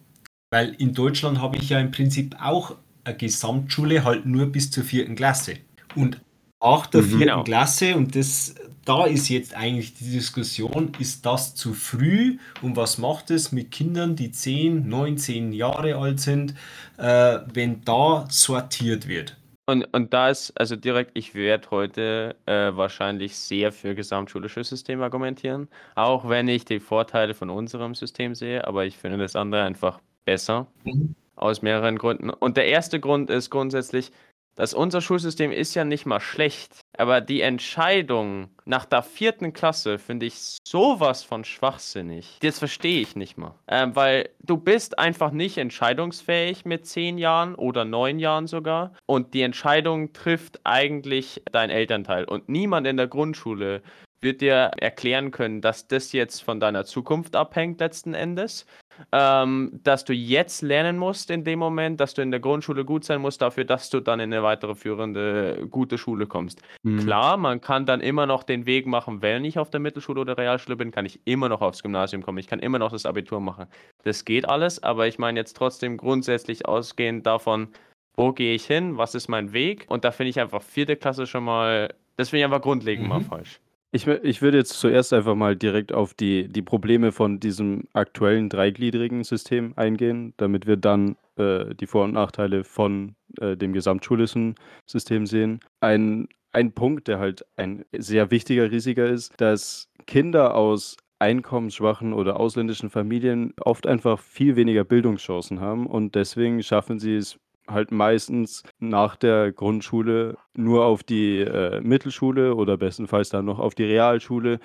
Weil in Deutschland habe ich ja im Prinzip auch eine Gesamtschule, halt nur bis zur vierten Klasse. Und nach der mhm, vierten genau. Klasse, und das da ist jetzt eigentlich die Diskussion, ist das zu früh und was macht es mit Kindern, die 10, 19 Jahre alt sind, äh, wenn da sortiert wird? Und, und da ist, also direkt, ich werde heute äh, wahrscheinlich sehr für gesamtschulisches System argumentieren, auch wenn ich die Vorteile von unserem System sehe, aber ich finde das andere einfach besser, mhm. aus mehreren Gründen. Und der erste Grund ist grundsätzlich, dass unser Schulsystem ist ja nicht mal schlecht, aber die Entscheidung nach der vierten Klasse finde ich sowas von schwachsinnig. Das verstehe ich nicht mal. Ähm, weil du bist einfach nicht entscheidungsfähig mit zehn Jahren oder neun Jahren sogar. Und die Entscheidung trifft eigentlich dein Elternteil. Und niemand in der Grundschule wird dir erklären können, dass das jetzt von deiner Zukunft abhängt letzten Endes. Ähm, dass du jetzt lernen musst in dem Moment, dass du in der Grundschule gut sein musst, dafür, dass du dann in eine weitere führende gute Schule kommst. Mhm. Klar, man kann dann immer noch den Weg machen, wenn ich auf der Mittelschule oder Realschule bin, kann ich immer noch aufs Gymnasium kommen. Ich kann immer noch das Abitur machen. Das geht alles, aber ich meine jetzt trotzdem grundsätzlich ausgehend davon, wo gehe ich hin, was ist mein Weg? Und da finde ich einfach vierte Klasse schon mal, das finde ich einfach grundlegend mhm. mal falsch. Ich, ich würde jetzt zuerst einfach mal direkt auf die, die Probleme von diesem aktuellen dreigliedrigen System eingehen, damit wir dann äh, die Vor- und Nachteile von äh, dem gesamtschulischen System sehen. Ein, ein Punkt, der halt ein sehr wichtiger Risiker ist, dass Kinder aus einkommensschwachen oder ausländischen Familien oft einfach viel weniger Bildungschancen haben und deswegen schaffen sie es halt meistens nach der Grundschule nur auf die äh, Mittelschule oder bestenfalls dann noch auf die Realschule.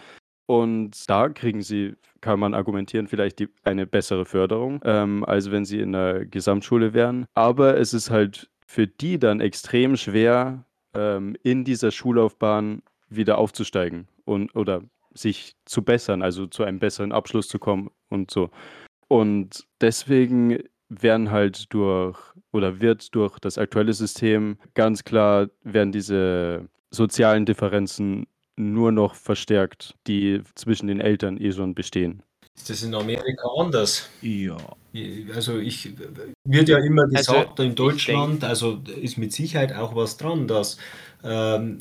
Und da kriegen sie, kann man argumentieren, vielleicht die, eine bessere Förderung, ähm, als wenn sie in der Gesamtschule wären. Aber es ist halt für die dann extrem schwer, ähm, in dieser Schullaufbahn wieder aufzusteigen und oder sich zu bessern, also zu einem besseren Abschluss zu kommen und so. Und deswegen werden halt durch oder wird durch das aktuelle System ganz klar, werden diese sozialen Differenzen nur noch verstärkt, die zwischen den Eltern eh schon bestehen. Ist das in Amerika anders? Ja. Also ich wird ja immer also gesagt, also, in Deutschland, also ist mit Sicherheit auch was dran, dass ähm,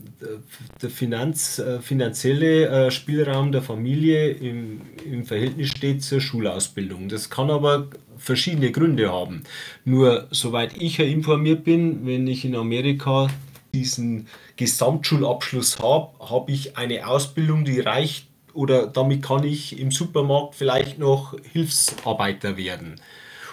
der Finanz, äh, finanzielle äh, Spielraum der Familie im, im Verhältnis steht zur Schulausbildung. Das kann aber verschiedene Gründe haben. Nur soweit ich ja informiert bin, wenn ich in Amerika diesen Gesamtschulabschluss habe, habe ich eine Ausbildung, die reicht oder damit kann ich im Supermarkt vielleicht noch Hilfsarbeiter werden.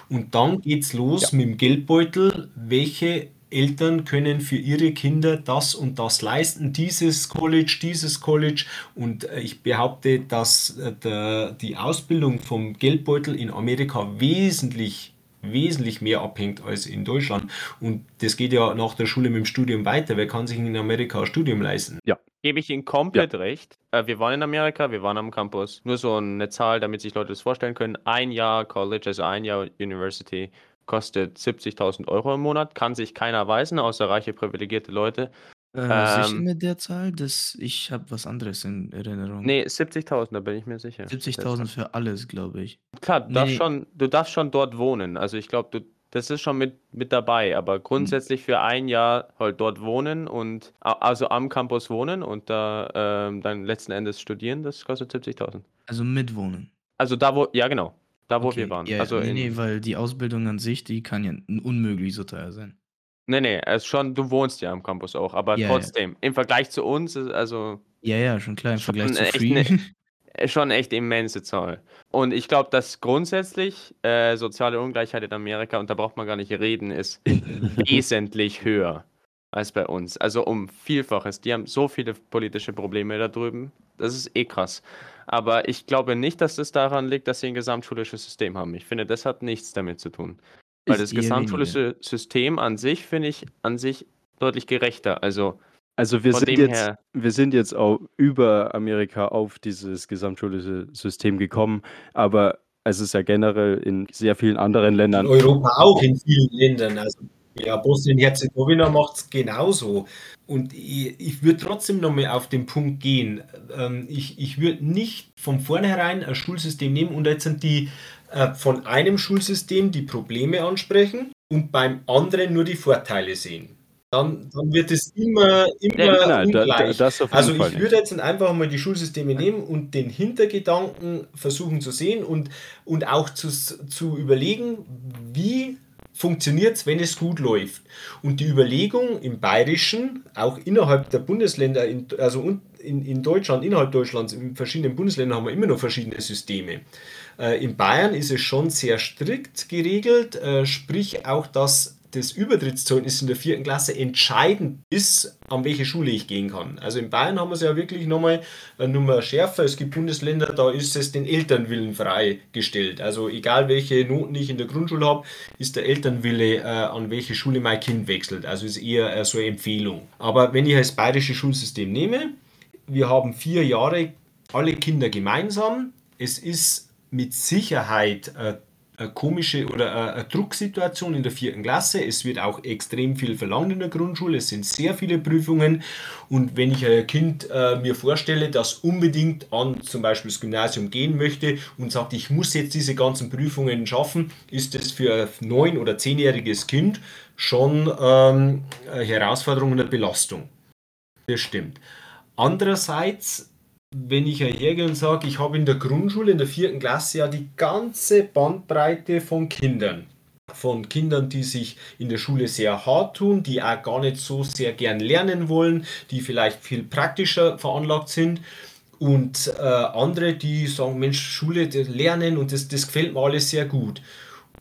Und dann geht es los ja. mit dem Geldbeutel. Welche Eltern können für ihre Kinder das und das leisten, dieses College, dieses College. Und äh, ich behaupte, dass äh, der, die Ausbildung vom Geldbeutel in Amerika wesentlich wesentlich mehr abhängt als in Deutschland. Und das geht ja nach der Schule mit dem Studium weiter. Wer kann sich in Amerika ein Studium leisten? Gebe ich Ihnen komplett recht. Äh, wir waren in Amerika, wir waren am Campus. Nur so eine Zahl, damit sich Leute das vorstellen können. Ein Jahr College, also ein Jahr University, kostet 70.000 Euro im Monat. Kann sich keiner weisen, außer reiche, privilegierte Leute. Äh, Ähm. sicher mit der Zahl? Das, ich habe was anderes in Erinnerung. Nee, 70.000, da bin ich mir sicher. 70.000 für alles, glaube ich. Klar, du Nee, darfst schon, du darfst schon dort wohnen. Also ich glaube, du, das ist schon mit, mit dabei, aber grundsätzlich für ein Jahr halt dort wohnen und also am Campus wohnen und da ähm, dann letzten Endes studieren, das kostet 70.000. Also mitwohnen. Also da wo, ja genau, da wo Okay, wir waren. Ja, also nee, nee, weil die Ausbildung an sich, die kann ja unmöglich so teuer sein. nee, nee, es schon, du wohnst ja am Campus auch, aber Ja, ja. trotzdem, im Vergleich zu uns, also Ja, ja, schon klar, im Vergleich zu Free. ne- äh, schon echt immense Zahl. Und ich glaube, dass grundsätzlich äh, soziale Ungleichheit in Amerika, und da braucht man gar nicht reden, ist wesentlich höher als bei uns. Also um Vielfaches. Die haben so viele politische Probleme da drüben. Das ist eh krass. Aber ich glaube nicht, dass das daran liegt, dass sie ein gesamtschulisches System haben. Ich finde, das hat nichts damit zu tun. Weil Ist das gesamtschulische System an sich finde ich an sich deutlich gerechter. Also Also wir Von sind dem jetzt, her- wir sind jetzt auch über Amerika auf dieses gesamtschulische System gekommen, aber es ist ja generell in sehr vielen anderen In Ländern. Europa auch, in vielen Ländern. Also ja, Bosnien-Herzegowina macht es genauso. Und ich, ich würde trotzdem nochmal auf den Punkt gehen. Ähm, ich ich würde nicht von vornherein ein Schulsystem nehmen und jetzt sind die äh, von einem Schulsystem die Probleme ansprechen und beim anderen nur die Vorteile sehen. Dann, dann wird es immer, immer Nein, da, da, ungleich. auf jeden Also Fall ich nicht. würde jetzt einfach mal die Schulsysteme nehmen und den Hintergedanken versuchen zu sehen und, und auch zu, zu überlegen, wie funktioniert es, wenn es gut läuft. Und die Überlegung im Bayerischen, auch innerhalb der Bundesländer, in, also in, in Deutschland, innerhalb Deutschlands, in verschiedenen Bundesländern haben wir immer noch verschiedene Systeme. Äh, in Bayern ist es schon sehr strikt geregelt, äh, sprich auch, dass das Übertrittszeugnis in der vierten Klasse entscheidend ist, an welche Schule ich gehen kann. Also in Bayern haben wir es ja wirklich nochmal eine Nummer schärfer. Es gibt Bundesländer, da ist es den Elternwillen freigestellt. Also egal welche Noten ich in der Grundschule habe, ist der Elternwille, äh, an welche Schule mein Kind wechselt. Also ist eher äh, so eine Empfehlung. Aber wenn ich das bayerische Schulsystem nehme, wir haben vier Jahre alle Kinder gemeinsam. Es ist mit Sicherheit äh, eine komische oder eine, Drucksituation in der vierten Klasse. Es wird auch extrem viel verlangt in der Grundschule. Es sind sehr viele Prüfungen. Und wenn ich ein Kind äh, mir vorstelle, das unbedingt an zum Beispiel das Gymnasium gehen möchte und sagt, ich muss jetzt diese ganzen Prüfungen schaffen, ist das für ein neun- oder zehnjähriges Kind schon ähm, eine Herausforderung und eine Belastung. Das stimmt. Andererseits, wenn ich hergehe und sage, ich habe in der Grundschule, in der vierten Klasse ja die ganze Bandbreite von Kindern. Von Kindern, die sich in der Schule sehr hart tun, die auch gar nicht so sehr gern lernen wollen, die vielleicht viel praktischer veranlagt sind. Und äh, andere, die sagen, Mensch, Schule, Lernen und das, das gefällt mir alles sehr gut.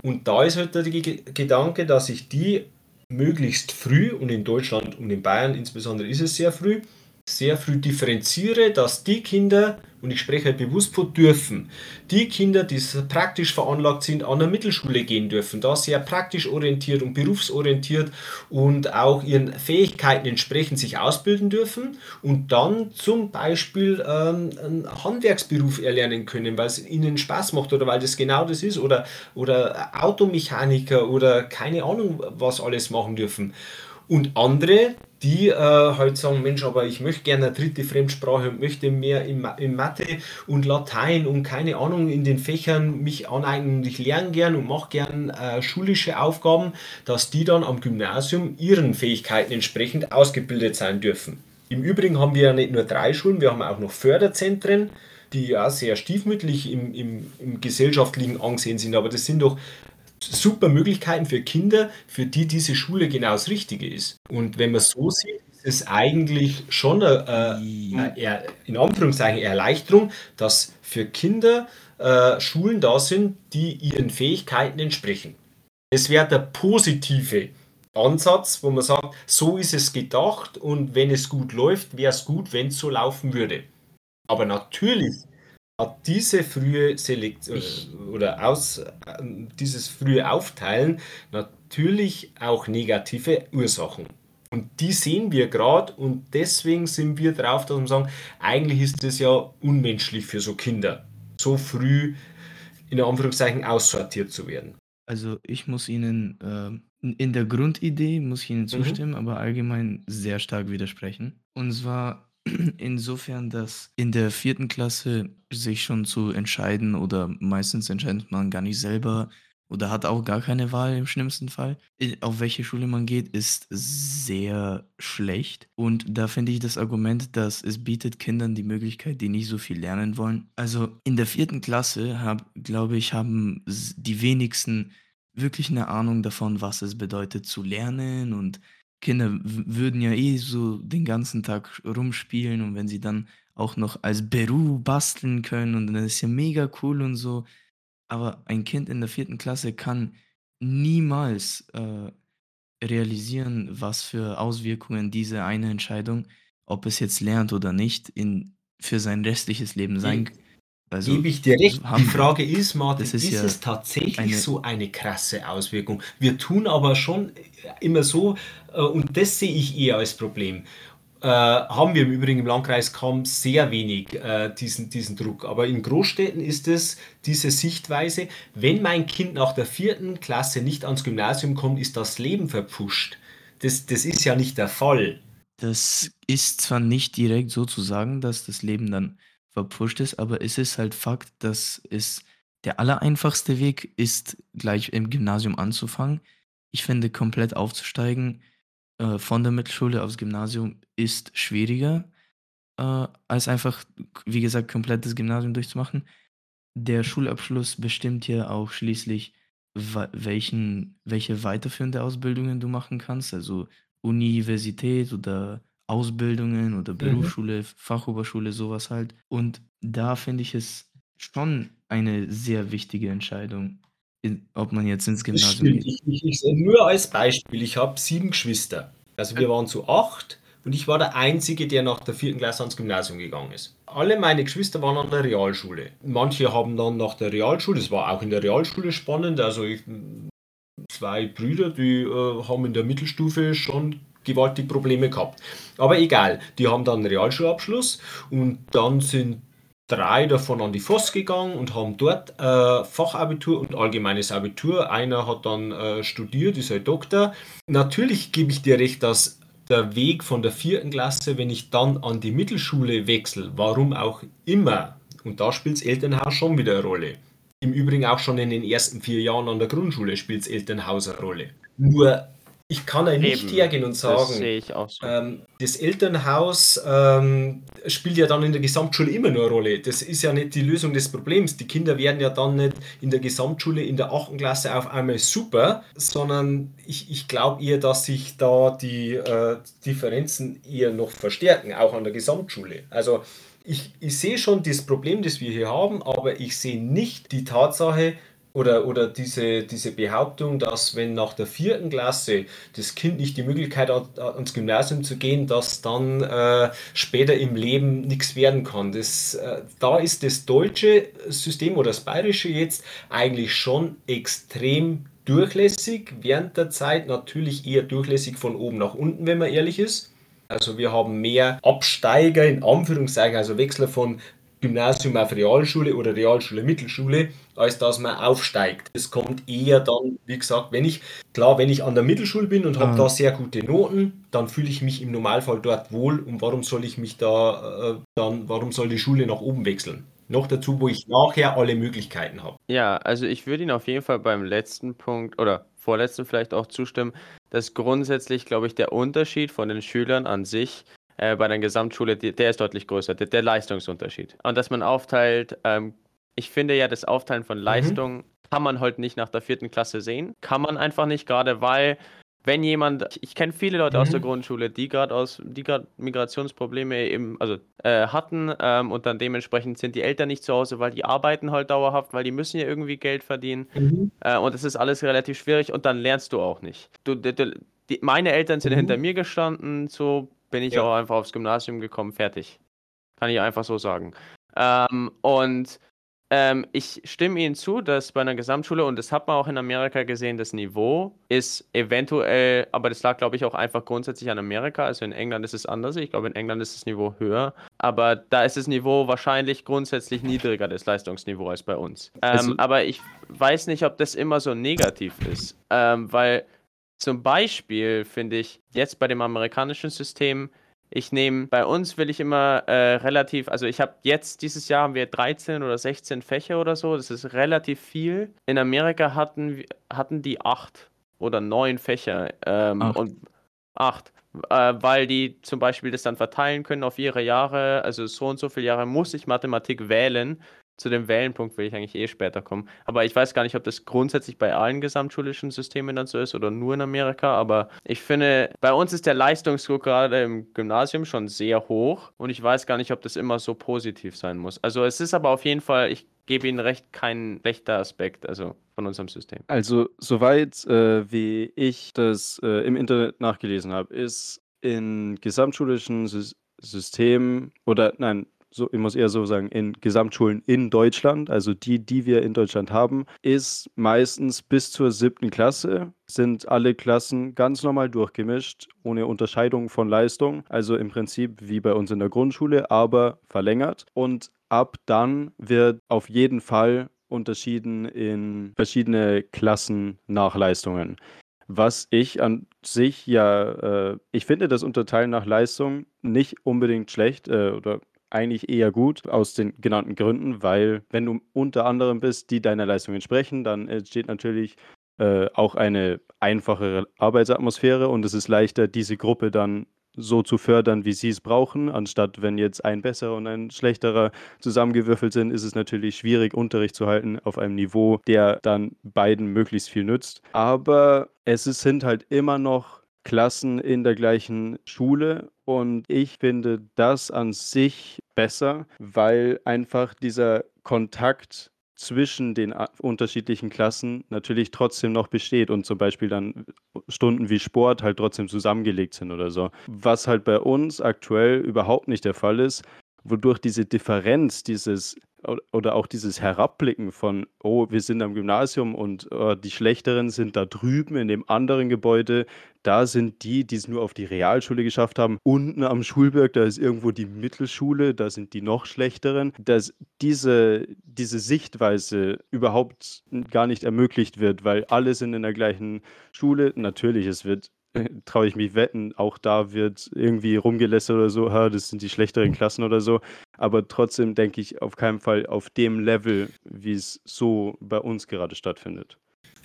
Und da ist halt der Ge- Gedanke, dass ich die möglichst früh, und in Deutschland und in Bayern insbesondere ist es sehr früh, sehr früh differenziere, dass die Kinder, und ich spreche halt bewusst von dürfen, die Kinder, die praktisch veranlagt sind, an der Mittelschule gehen dürfen, da sehr praktisch orientiert und berufsorientiert und auch ihren Fähigkeiten entsprechend sich ausbilden dürfen und dann zum Beispiel ähm, einen Handwerksberuf erlernen können, weil es ihnen Spaß macht oder weil das genau das ist oder, oder Automechaniker oder keine Ahnung, was alles machen dürfen. Und andere, die äh, halt sagen, Mensch, aber ich möchte gerne eine dritte Fremdsprache und möchte mehr in, in Mathe und Latein und keine Ahnung in den Fächern mich aneignen und ich lerne gern und mache gern äh, schulische Aufgaben, dass die dann am Gymnasium ihren Fähigkeiten entsprechend ausgebildet sein dürfen. Im Übrigen haben wir ja nicht nur drei Schulen, wir haben auch noch Förderzentren, die ja sehr stiefmütterlich im, im, im gesellschaftlichen angesehen sind, aber das sind doch super Möglichkeiten für Kinder, für die diese Schule genau das Richtige ist. Und wenn man so sieht, ist es eigentlich schon eine, eine, eine in Anführungszeichen eine Erleichterung, dass für Kinder äh, Schulen da sind, die ihren Fähigkeiten entsprechen. Das wäre der positive Ansatz, wo man sagt, so ist es gedacht und wenn es gut läuft, wäre es gut, wenn es so laufen würde. Aber natürlich hat diese frühe Selektion oder aus, äh, dieses frühe Aufteilen natürlich auch negative Ursachen. Und die sehen wir gerade und deswegen sind wir drauf, dass wir sagen, eigentlich ist das ja unmenschlich für so Kinder, so früh in Anführungszeichen aussortiert zu werden. Also ich muss Ihnen äh, in der Grundidee muss ich Ihnen Mhm. zustimmen, aber allgemein sehr stark widersprechen. Und zwar insofern, dass in der vierten Klasse sich schon zu entscheiden oder meistens entscheidet man gar nicht selber oder hat auch gar keine Wahl im schlimmsten Fall, i- auf welche Schule man geht, ist sehr schlecht. Und da finde ich das Argument, dass es bietet Kindern die Möglichkeit, die nicht so viel lernen wollen. Also in der vierten Klasse, glaube ich, haben die wenigsten wirklich eine Ahnung davon, was es bedeutet zu lernen und Kinder würden ja eh so den ganzen Tag rumspielen und wenn sie dann auch noch als Beru basteln können und dann ist ja mega cool und so. Aber ein Kind in der vierten Klasse kann niemals äh, realisieren, was für Auswirkungen diese eine Entscheidung, ob es jetzt lernt oder nicht, in, für sein restliches Leben sein Ge- also Gebe ich dir recht. Die Frage ist, Martin, ist, ist ja es tatsächlich eine- so eine krasse Auswirkung? Wir tun aber schon immer so, äh, und das sehe ich eher als Problem. Äh, haben wir im Übrigen im Landkreis kaum sehr wenig äh, diesen, diesen Druck. Aber in Großstädten ist es diese Sichtweise, wenn mein Kind nach der vierten Klasse nicht ans Gymnasium kommt, ist das Leben verpfuscht. Das, das ist ja nicht der Fall. Das ist zwar nicht direkt so zu sagen, dass das Leben dann verpfuscht ist, aber es ist halt Fakt, dass es der allereinfachste Weg ist, gleich im Gymnasium anzufangen. Ich finde, komplett aufzusteigen äh, von der Mittelschule aufs Gymnasium ist schwieriger, äh, als einfach, wie gesagt, komplett das Gymnasium durchzumachen. Der Schulabschluss bestimmt ja auch schließlich, welchen, welche weiterführende Ausbildungen du machen kannst, also Universität oder Ausbildungen oder Berufsschule, Fachoberschule, sowas halt. Und da finde ich es schon eine sehr wichtige Entscheidung, in, ob man jetzt ins Gymnasium geht. Ich, ich, ich, nur als Beispiel, ich habe sieben Geschwister. Also wir waren zu acht und ich war der Einzige, der nach der vierten Klasse ans Gymnasium gegangen ist. Alle meine Geschwister waren an der Realschule. Manche haben dann nach der Realschule, das war auch in der Realschule spannend, also ich, zwei Brüder, die äh, haben in der Mittelstufe schon gewaltig Probleme gehabt. Aber egal, die haben dann einen Realschulabschluss und dann sind drei davon an die FOS gegangen und haben dort äh, Fachabitur und allgemeines Abitur. Einer hat dann äh, studiert, ist ein Doktor. Natürlich gebe ich dir recht, dass der Weg von der vierten Klasse, wenn ich dann an die Mittelschule wechsle, warum auch immer, und da spielt das Elternhaus schon wieder eine Rolle. Im Übrigen auch schon in den ersten vier Jahren an der Grundschule spielt das Elternhaus eine Rolle. Nur, ich kann ja nicht Eben, hergehen und Das sagen, auch so. ähm, das Elternhaus ähm, spielt ja dann in der Gesamtschule immer nur eine Rolle. Das ist ja nicht die Lösung des Problems. Die Kinder werden ja dann nicht in der Gesamtschule in der 8. Klasse auf einmal super, sondern ich, ich glaube eher, dass sich da die äh, Differenzen eher noch verstärken, auch an der Gesamtschule. Also ich, ich sehe schon das Problem, das wir hier haben, aber ich sehe nicht die Tatsache, oder, oder diese, diese Behauptung, dass wenn nach der vierten Klasse das Kind nicht die Möglichkeit hat, ans Gymnasium zu gehen, dass dann äh, später im Leben nichts werden kann. Das, äh, da ist das deutsche System oder das bayerische jetzt eigentlich schon extrem durchlässig, während der Zeit natürlich eher durchlässig von oben nach unten, wenn man ehrlich ist. Also wir haben mehr Absteiger in Anführungszeichen, also Wechsler von Gymnasium auf Realschule oder Realschule Mittelschule, als dass man aufsteigt. Es kommt eher dann, wie gesagt, wenn ich, klar, wenn ich an der Mittelschule bin und habe Ah. da sehr gute Noten, dann fühle ich mich im Normalfall dort wohl und warum soll ich mich da äh, dann, warum soll die Schule nach oben wechseln? Noch dazu, wo ich nachher alle Möglichkeiten habe. Ja, also ich würde Ihnen auf jeden Fall beim letzten Punkt oder vorletzten vielleicht auch zustimmen, dass grundsätzlich, glaube ich, der Unterschied von den Schülern an sich äh, bei der Gesamtschule, die, der ist deutlich größer, der, der Leistungsunterschied. Und dass man aufteilt, ähm, ich finde ja, das Aufteilen von Leistung kann man heute nicht nach der vierten Klasse sehen. Kann man einfach nicht, gerade weil, wenn jemand, ich, ich kenne viele Leute aus der Mhm. Grundschule, die gerade aus, die gerade Migrationsprobleme eben, also äh, hatten ähm, und dann dementsprechend sind die Eltern nicht zu Hause, weil die arbeiten halt dauerhaft, weil die müssen ja irgendwie Geld verdienen. Äh, und es ist alles relativ schwierig und dann lernst du auch nicht. Du, du, du, die, meine Eltern sind Mhm. hinter mir gestanden, so bin ich Ja. auch einfach aufs Gymnasium gekommen, fertig. Kann ich einfach so sagen. Ähm, und ähm, ich stimme Ihnen zu, dass bei einer Gesamtschule, und das hat man auch in Amerika gesehen, das Niveau ist eventuell, aber das lag, glaube ich, auch einfach grundsätzlich an Amerika. Also in England ist es anders. Ich glaube, in England ist das Niveau höher. Aber da ist das Niveau wahrscheinlich grundsätzlich niedriger, das Leistungsniveau, als bei uns. Ähm, also, aber ich weiß nicht, ob das immer so negativ ist. Ähm, weil zum Beispiel finde ich jetzt bei dem amerikanischen System, ich nehme, bei uns will ich immer äh, relativ, also ich habe jetzt, dieses Jahr haben wir 13 oder 16 Fächer oder so, das ist relativ viel. In Amerika hatten, hatten die acht oder neun Fächer ähm, acht. und acht, äh, weil die zum Beispiel das dann verteilen können auf ihre Jahre, also so und so viele Jahre muss ich Mathematik wählen zu dem Wellenpunkt will ich eigentlich eh später kommen. Aber ich weiß gar nicht, ob das grundsätzlich bei allen gesamtschulischen Systemen dann so ist oder nur in Amerika. Aber ich finde, bei uns ist der Leistungsdruck gerade im Gymnasium schon sehr hoch und ich weiß gar nicht, ob das immer so positiv sein muss. Also es ist aber auf jeden Fall, ich gebe Ihnen recht, kein schlechter Aspekt, also von unserem System. Also soweit äh, wie ich das äh, im Internet nachgelesen habe, ist in gesamtschulischen Systemen oder nein, so, ich muss eher so sagen, in Gesamtschulen in Deutschland, also die, die wir in Deutschland haben, ist meistens bis zur siebten Klasse sind alle Klassen ganz normal durchgemischt, ohne Unterscheidung von Leistung. Also im Prinzip wie bei uns in der Grundschule, aber verlängert. Und ab dann wird auf jeden Fall unterschieden in verschiedene Klassen nach Leistungen. Was ich an sich ja, äh, ich finde das Unterteilen nach Leistung nicht unbedingt schlecht äh, oder eigentlich eher gut aus den genannten Gründen, weil wenn du unter anderem bist, die deiner Leistung entsprechen, dann entsteht natürlich äh, auch eine einfachere Arbeitsatmosphäre und es ist leichter, diese Gruppe dann so zu fördern, wie sie es brauchen, anstatt wenn jetzt ein besserer und ein schlechterer zusammengewürfelt sind, ist es natürlich schwierig, Unterricht zu halten auf einem Niveau, der dann beiden möglichst viel nützt. Aber es sind halt immer noch Klassen in der gleichen Schule und ich finde das an sich besser, weil einfach dieser Kontakt zwischen den unterschiedlichen Klassen natürlich trotzdem noch besteht und zum Beispiel dann Stunden wie Sport halt trotzdem zusammengelegt sind oder so. Was halt bei uns aktuell überhaupt nicht der Fall ist, wodurch diese Differenz, dieses oder auch dieses Herabblicken von, oh, wir sind am Gymnasium und oh, die Schlechteren sind da drüben in dem anderen Gebäude. Da sind die, die es nur auf die Realschule geschafft haben. Unten am Schulberg, da ist irgendwo die Mittelschule, da sind die noch Schlechteren. Dass diese, diese Sichtweise überhaupt gar nicht ermöglicht wird, weil alle sind in der gleichen Schule. Natürlich, es wird traue ich mich wetten, auch da wird irgendwie rumgelästert oder so, ha, das sind die schlechteren Klassen oder so. Aber trotzdem denke ich auf keinen Fall auf dem Level, wie es so bei uns gerade stattfindet.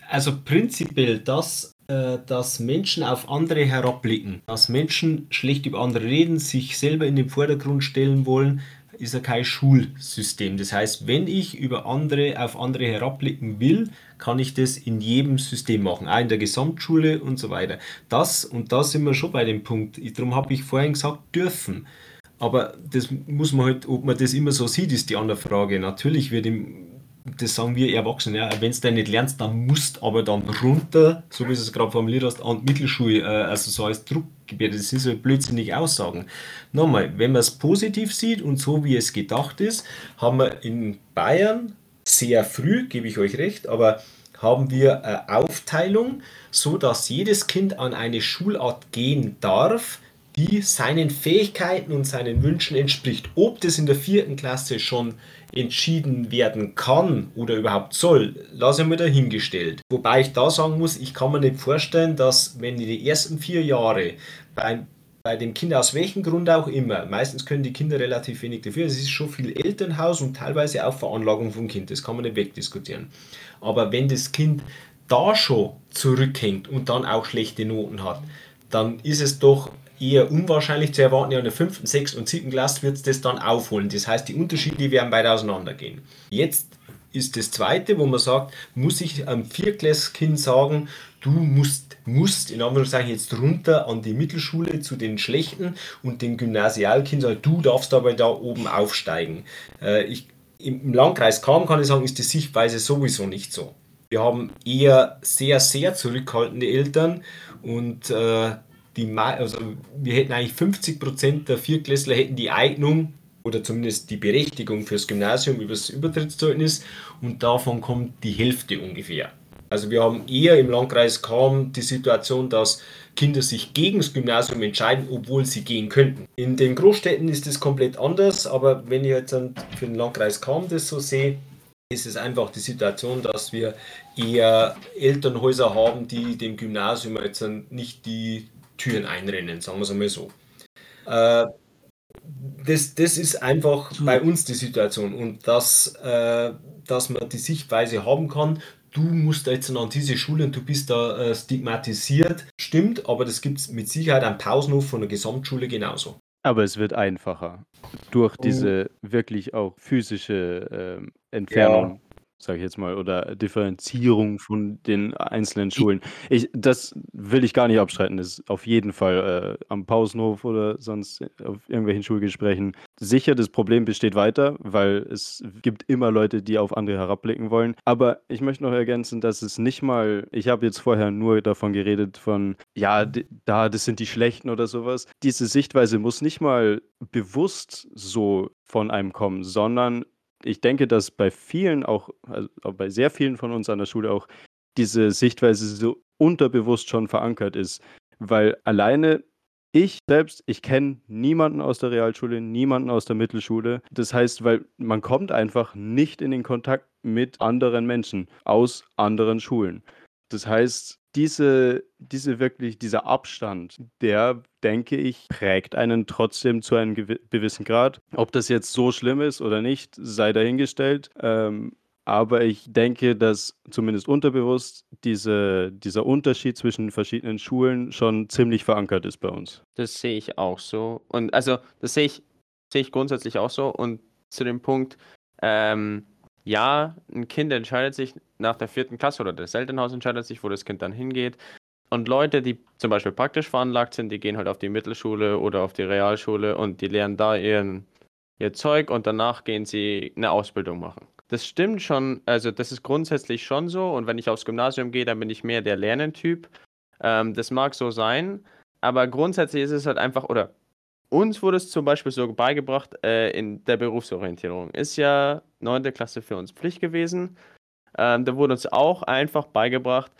Also prinzipiell das, äh, dass Menschen auf andere herabblicken, dass Menschen schlecht über andere reden, sich selber in den Vordergrund stellen wollen, ist ja kein Schulsystem. Das heißt, wenn ich über andere auf andere herabblicken will, kann ich das in jedem System machen, auch in der Gesamtschule und so weiter. Das und da sind wir schon bei dem Punkt. Darum habe ich vorhin gesagt, dürfen. Aber das muss man halt, ob man das immer so sieht, ist die andere Frage. Natürlich wird im das sagen wir Erwachsene, ja, wenn du nicht lernst, dann musst aber dann runter, so wie du es gerade formuliert hast, an Mittelschule, äh, also so als Druckgebiet. Das sind so blödsinnige Aussagen. Nochmal, wenn man es positiv sieht und so wie es gedacht ist, haben wir in Bayern sehr früh, gebe ich euch recht, aber haben wir eine Aufteilung, so dass jedes Kind an eine Schulart gehen darf, die seinen Fähigkeiten und seinen Wünschen entspricht. Ob das in der vierten Klasse schon entschieden werden kann oder überhaupt soll, lasse ich mir dahingestellt. Wobei ich da sagen muss, ich kann mir nicht vorstellen, dass wenn die ersten vier Jahre bei, bei dem Kind aus welchem Grund auch immer, meistens können die Kinder relativ wenig dafür, es ist schon viel Elternhaus und teilweise auch Veranlagung vom Kind, das kann man nicht wegdiskutieren. Aber wenn das Kind da schon zurückhängt und dann auch schlechte Noten hat, dann ist es doch eher unwahrscheinlich zu erwarten, ja in der fünften, sechsten und siebten Klasse wird es das dann aufholen. Das heißt, die Unterschiede werden beide auseinandergehen. Jetzt ist das zweite, wo man sagt, muss ich einem Viertklässkind sagen, du musst, musst in Anführungszeichen jetzt runter an die Mittelschule zu den Schlechten und den Gymnasialkindern, du darfst aber da oben aufsteigen. Äh, ich, Im Landkreis Kam kann ich sagen, ist die Sichtweise sowieso nicht so. Wir haben eher sehr, sehr zurückhaltende Eltern und äh, die, also wir hätten eigentlich 50% der Viertklässler hätten die Eignung, oder zumindest die Berechtigung fürs Gymnasium über das Übertrittszeugnis und davon kommt die Hälfte ungefähr. Also wir haben eher im Landkreis kaum die Situation, dass Kinder sich gegen das Gymnasium entscheiden, obwohl sie gehen könnten. In den Großstädten ist es komplett anders, aber wenn ich jetzt für den Landkreis kaum das so sehe, ist es einfach die Situation, dass wir eher Elternhäuser haben, die dem Gymnasium jetzt nicht die Türen einrennen, sagen wir es einmal so. Äh, das, das ist einfach bei uns die Situation und dass, äh, dass man die Sichtweise haben kann, du musst jetzt an diese Schule und du bist da äh, stigmatisiert. Stimmt, aber das gibt es mit Sicherheit am Pausenhof von der Gesamtschule genauso. Aber es wird einfacher durch oh. diese wirklich auch physische äh, Entfernung. Ja sage ich jetzt mal, oder Differenzierung von den einzelnen Schulen. Ich, das will ich gar nicht abstreiten. Das ist auf jeden Fall äh, am Pausenhof oder sonst auf irgendwelchen Schulgesprächen sicher. Das Problem besteht weiter, weil es gibt immer Leute, die auf andere herabblicken wollen. Aber ich möchte noch ergänzen, dass es nicht mal, ich habe jetzt vorher nur davon geredet, von, ja, da, das sind die Schlechten oder sowas. Diese Sichtweise muss nicht mal bewusst so von einem kommen, sondern ich denke, dass bei vielen auch, also bei sehr vielen von uns an der Schule auch diese Sichtweise so unterbewusst schon verankert ist. Weil alleine ich selbst, ich kenne niemanden aus der Realschule, niemanden aus der Mittelschule. Das heißt, weil man kommt einfach nicht in den Kontakt mit anderen Menschen aus anderen Schulen. Das heißt, diese, diese wirklich, dieser Abstand, der, denke ich, prägt einen trotzdem zu einem gewissen Grad. Ob das jetzt so schlimm ist oder nicht, sei dahingestellt. Ähm, aber ich denke, dass zumindest unterbewusst diese, dieser Unterschied zwischen verschiedenen Schulen schon ziemlich verankert ist bei uns. Das sehe ich auch so. Und also, das sehe ich, sehe ich grundsätzlich auch so. Und zu dem Punkt, ähm, ja, ein Kind entscheidet sich nach der vierten Klasse oder das Elternhaus entscheidet sich, wo das Kind dann hingeht. Und Leute, die zum Beispiel praktisch veranlagt sind, die gehen halt auf die Mittelschule oder auf die Realschule und die lernen da ihren, ihr Zeug und danach gehen sie eine Ausbildung machen. Das stimmt schon, also das ist grundsätzlich schon so. Und wenn ich aufs Gymnasium gehe, dann bin ich mehr der Lernentyp. Ähm, das mag so sein, aber grundsätzlich ist es halt einfach, oder uns wurde es zum Beispiel so beigebracht äh, in der Berufsorientierung. Ist ja 9. Klasse für uns Pflicht gewesen. Ähm, da wurde uns auch einfach beigebracht,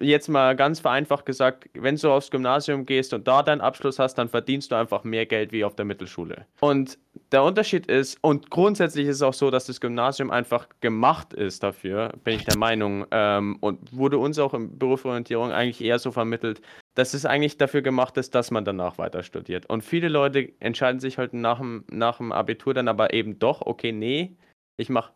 jetzt mal ganz vereinfacht gesagt, wenn du aufs Gymnasium gehst und da deinen Abschluss hast, dann verdienst du einfach mehr Geld wie auf der Mittelschule. Und der Unterschied ist, und grundsätzlich ist es auch so, dass das Gymnasium einfach gemacht ist dafür, bin ich der Meinung, ähm, und wurde uns auch in Berufsorientierung eigentlich eher so vermittelt, dass es eigentlich dafür gemacht ist, dass man danach weiter studiert. Und viele Leute entscheiden sich halt nach dem, nach dem Abitur dann aber eben doch, okay, nee, ich mache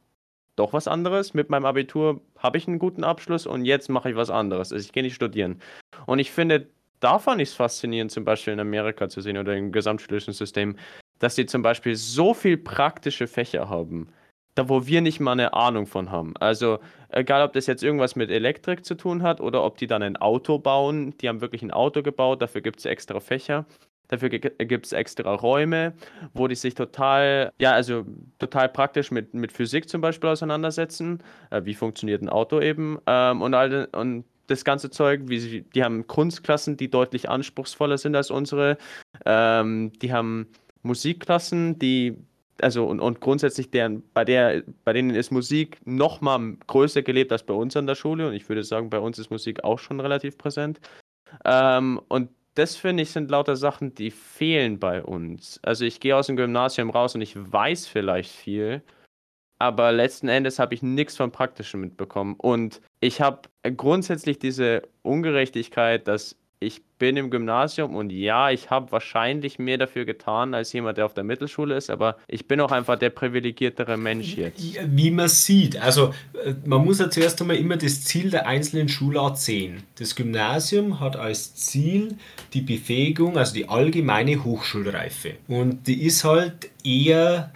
doch was anderes. Mit meinem Abitur habe ich einen guten Abschluss und jetzt mache ich was anderes. Also ich gehe nicht studieren. Und ich finde, da fand ich es faszinierend, zum Beispiel in Amerika zu sehen oder im gesamtschulischen System, dass sie zum Beispiel so viel praktische Fächer haben, da wo wir nicht mal eine Ahnung von haben. Also egal, ob das jetzt irgendwas mit Elektrik zu tun hat oder ob die dann ein Auto bauen, die haben wirklich ein Auto gebaut, dafür gibt es extra Fächer. Dafür gibt es extra Räume, wo die sich total, ja, also total praktisch mit, mit Physik zum Beispiel auseinandersetzen. Äh, wie funktioniert ein Auto eben? Ähm, und, all, und das ganze Zeug, wie sie, die haben Kunstklassen, die deutlich anspruchsvoller sind als unsere. Ähm, die haben Musikklassen, die, also und, und grundsätzlich deren, bei der, bei denen ist Musik noch mal größer gelebt als bei uns an der Schule. Und ich würde sagen, bei uns ist Musik auch schon relativ präsent. Ähm, und das finde ich sind lauter Sachen, die fehlen bei uns. Also ich gehe aus dem Gymnasium raus und ich weiß vielleicht viel, aber letzten Endes habe ich nichts vom Praktischen mitbekommen. Und ich habe grundsätzlich diese Ungerechtigkeit, dass ich bin im Gymnasium und ja, ich habe wahrscheinlich mehr dafür getan als jemand, der auf der Mittelschule ist, aber ich bin auch einfach der privilegiertere Mensch jetzt. Wie man sieht, also äh, man muss ja zuerst einmal immer das Ziel der einzelnen Schulart sehen. Das Gymnasium hat als Ziel die Befähigung, also die allgemeine Hochschulreife. Und die ist halt eher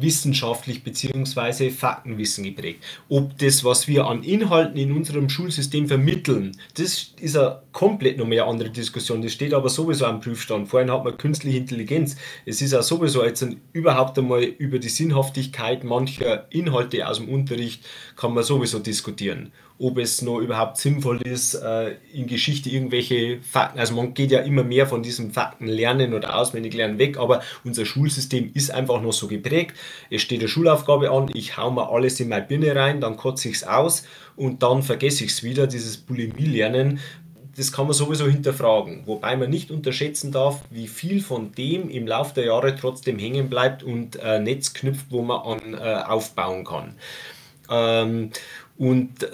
wissenschaftlich bzw. Faktenwissen geprägt. Ob das, was wir an Inhalten in unserem Schulsystem vermitteln, das ist eine komplett noch mehr andere Diskussion. Das steht aber sowieso am Prüfstand. Vorhin hat man künstliche Intelligenz. Es ist auch sowieso jetzt überhaupt einmal über die Sinnhaftigkeit mancher Inhalte aus dem Unterricht kann man sowieso diskutieren. Ob es noch überhaupt sinnvoll ist, äh, in Geschichte irgendwelche Fakten, also man geht ja immer mehr von diesem Faktenlernen oder auswendig lernen weg, aber unser Schulsystem ist einfach noch so geprägt. Es steht eine Schulaufgabe an, ich hau mal alles in meine Birne rein, dann kotze ich es aus und dann vergesse ich es wieder, dieses Bulimie-Lernen das kann man sowieso hinterfragen. Wobei man nicht unterschätzen darf, wie viel von dem im Laufe der Jahre trotzdem hängen bleibt und äh, Netz knüpft, wo man an äh, aufbauen kann. Ähm, und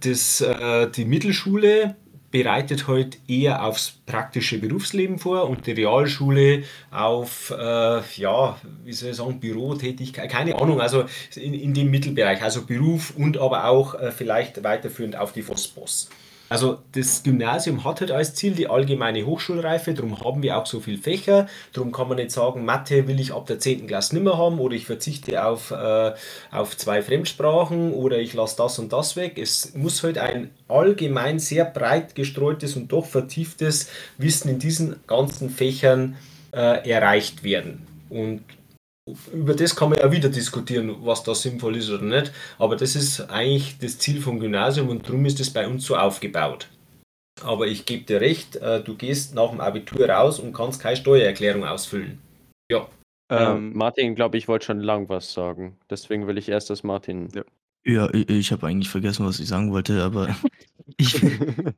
das, äh, die Mittelschule bereitet heute halt eher aufs praktische Berufsleben vor und die Realschule auf, äh, ja, wie soll ich sagen, Bürotätigkeit, keine Ahnung, also in, in dem Mittelbereich, also Beruf und aber auch äh, vielleicht weiterführend auf die FOSBOS. Also das Gymnasium hat halt als Ziel die allgemeine Hochschulreife, darum haben wir auch so viele Fächer. Darum kann man nicht sagen, Mathe will ich ab der 10. Klasse nicht mehr haben oder ich verzichte auf, äh, auf zwei Fremdsprachen oder ich lasse das und das weg. Es muss halt ein allgemein sehr breit gestreutes und doch vertieftes Wissen in diesen ganzen Fächern äh, erreicht werden. Und über das kann man ja wieder diskutieren, was da sinnvoll ist oder nicht. Aber das ist eigentlich das Ziel vom Gymnasium und darum ist es bei uns so aufgebaut. Aber ich gebe dir recht, äh, du gehst nach dem Abitur raus und kannst keine Steuererklärung ausfüllen. Ja. Ähm, Martin, glaube ich, wollte schon lang was sagen. Deswegen will ich erst, dass Martin. Ja, ja ich, ich habe eigentlich vergessen, was ich sagen wollte, aber ich,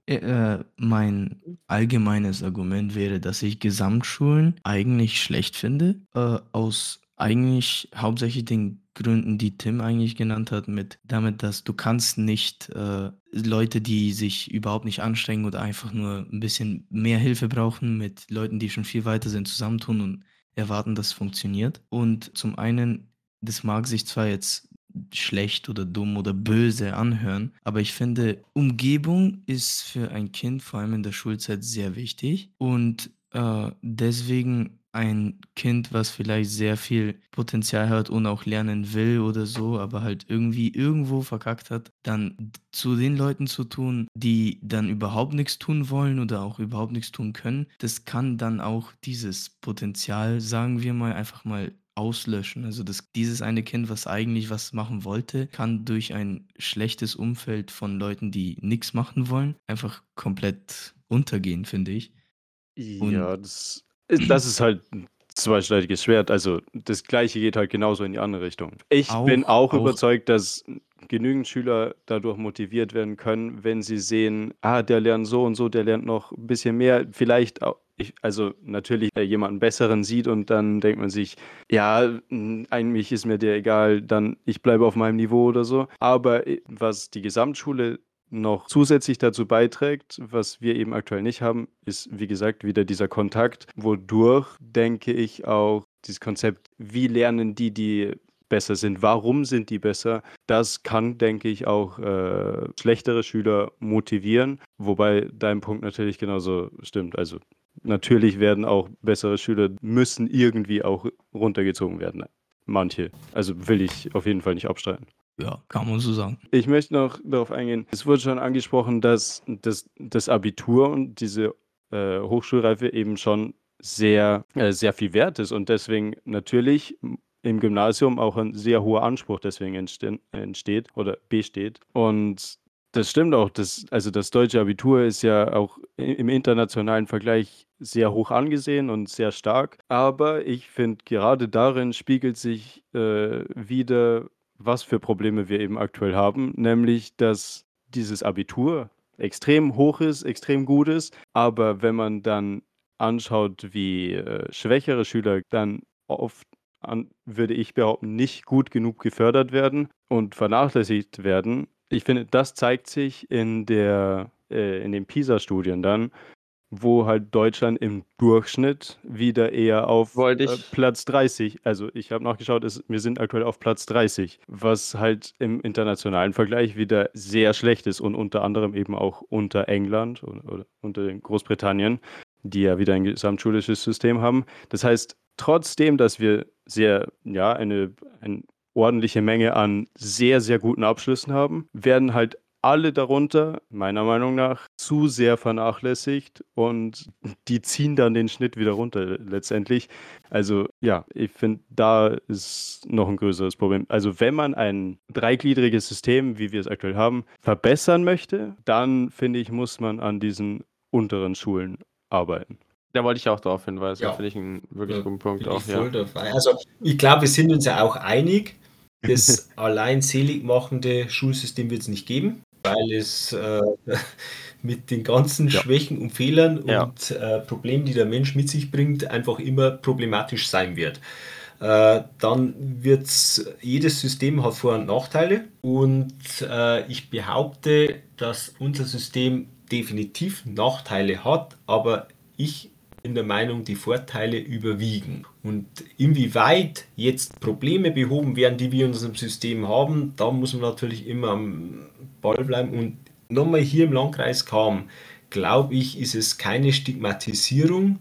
äh, mein allgemeines Argument wäre, dass ich Gesamtschulen eigentlich schlecht finde, äh, aus eigentlich hauptsächlich den Gründen, die Tim eigentlich genannt hat, mit damit, dass du kannst nicht äh, Leute, die sich überhaupt nicht anstrengen oder einfach nur ein bisschen mehr Hilfe brauchen, mit Leuten, die schon viel weiter sind, zusammentun und erwarten, dass es funktioniert. Und zum einen, das mag sich zwar jetzt schlecht oder dumm oder böse anhören, aber ich finde, Umgebung ist für ein Kind vor allem in der Schulzeit sehr wichtig und äh, deswegen ein Kind, was vielleicht sehr viel Potenzial hat und auch lernen will oder so, aber halt irgendwie irgendwo verkackt hat, dann zu den Leuten zu tun, die dann überhaupt nichts tun wollen oder auch überhaupt nichts tun können, das kann dann auch dieses Potenzial, sagen wir mal, einfach mal auslöschen. Also das, dieses eine Kind, was eigentlich was machen wollte, kann durch ein schlechtes Umfeld von Leuten, die nichts machen wollen, einfach komplett untergehen, finde ich. Ja, das das ist halt ein zweischneidiges Schwert. Also das Gleiche geht halt genauso in die andere Richtung. Ich Auch, bin auch, auch. überzeugt, dass genügend Schüler dadurch motiviert werden können, wenn sie sehen, ah, der lernt so und so, der lernt noch ein bisschen mehr, vielleicht auch, ich, also natürlich jemanden besseren sieht und dann denkt man sich, ja, eigentlich ist mir der egal, dann ich bleibe auf meinem Niveau oder so. Aber äh, was die Gesamtschule noch zusätzlich dazu beiträgt, was wir eben aktuell nicht haben, ist, wie gesagt, wieder dieser Kontakt, wodurch, denke ich, auch dieses Konzept, wie lernen die, die besser sind, warum sind die besser, das kann, denke ich, auch äh, schlechtere Schüler motivieren, wobei dein Punkt natürlich genauso stimmt. Also natürlich werden auch bessere Schüler, müssen irgendwie auch runtergezogen werden. Manche. Also will ich auf jeden Fall nicht abstreiten. Ja, kann man so sagen. Ich möchte noch darauf eingehen, es wurde schon angesprochen, dass das, das Abitur und diese äh, Hochschulreife eben schon sehr, äh, sehr viel wert ist und deswegen natürlich im Gymnasium auch ein sehr hoher Anspruch deswegen entsteht oder besteht. Und das stimmt auch. Das, also das deutsche Abitur ist ja auch im internationalen Vergleich sehr hoch angesehen und sehr stark. Aber ich finde, gerade darin spiegelt sich äh, wieder, was für Probleme wir eben aktuell haben, nämlich dass dieses Abitur extrem hoch ist, extrem gut ist, aber wenn man dann anschaut, wie äh, schwächere Schüler dann oft an, würde ich behaupten, nicht gut genug gefördert werden und vernachlässigt werden. Ich finde, das zeigt sich in der äh, in den PISA-Studien dann, wo halt Deutschland im Durchschnitt wieder eher auf äh, Platz 30, also ich habe nachgeschaut, ist, wir sind aktuell auf Platz 30, was halt im internationalen Vergleich wieder sehr schlecht ist und unter anderem eben auch unter England oder, oder unter Großbritannien, die ja wieder ein gesamtschulisches System haben. Das heißt, trotzdem, dass wir sehr, ja, eine, eine ordentliche Menge an sehr, sehr guten Abschlüssen haben, werden halt alle darunter, meiner Meinung nach, zu sehr vernachlässigt und die ziehen dann den Schnitt wieder runter letztendlich. Also ja, ich finde, da ist noch ein größeres Problem. Also wenn man ein dreigliedriges System, wie wir es aktuell haben, verbessern möchte, dann finde ich, muss man an diesen unteren Schulen arbeiten. Da wollte ich auch darauf hinweisen. Ja. Da finde ich einen wirklich Ja, guten Punkt auch. ich Ja. Also ich glaube, wir sind uns ja auch einig, das allein selig machende Schulsystem wird es nicht geben, weil es äh, mit den ganzen Ja. Schwächen und Fehlern Ja. und äh, Problemen, die der Mensch mit sich bringt, einfach immer problematisch sein wird. Äh, dann wird jedes System hat Vor- und Nachteile und äh, ich behaupte, dass unser System definitiv Nachteile hat, aber ich bin der Meinung, die Vorteile überwiegen. Und inwieweit jetzt Probleme behoben werden, die wir in unserem System haben, da muss man natürlich immer am Ball bleiben. Und nochmal hier im Landkreis kam, glaube ich, ist es keine Stigmatisierung,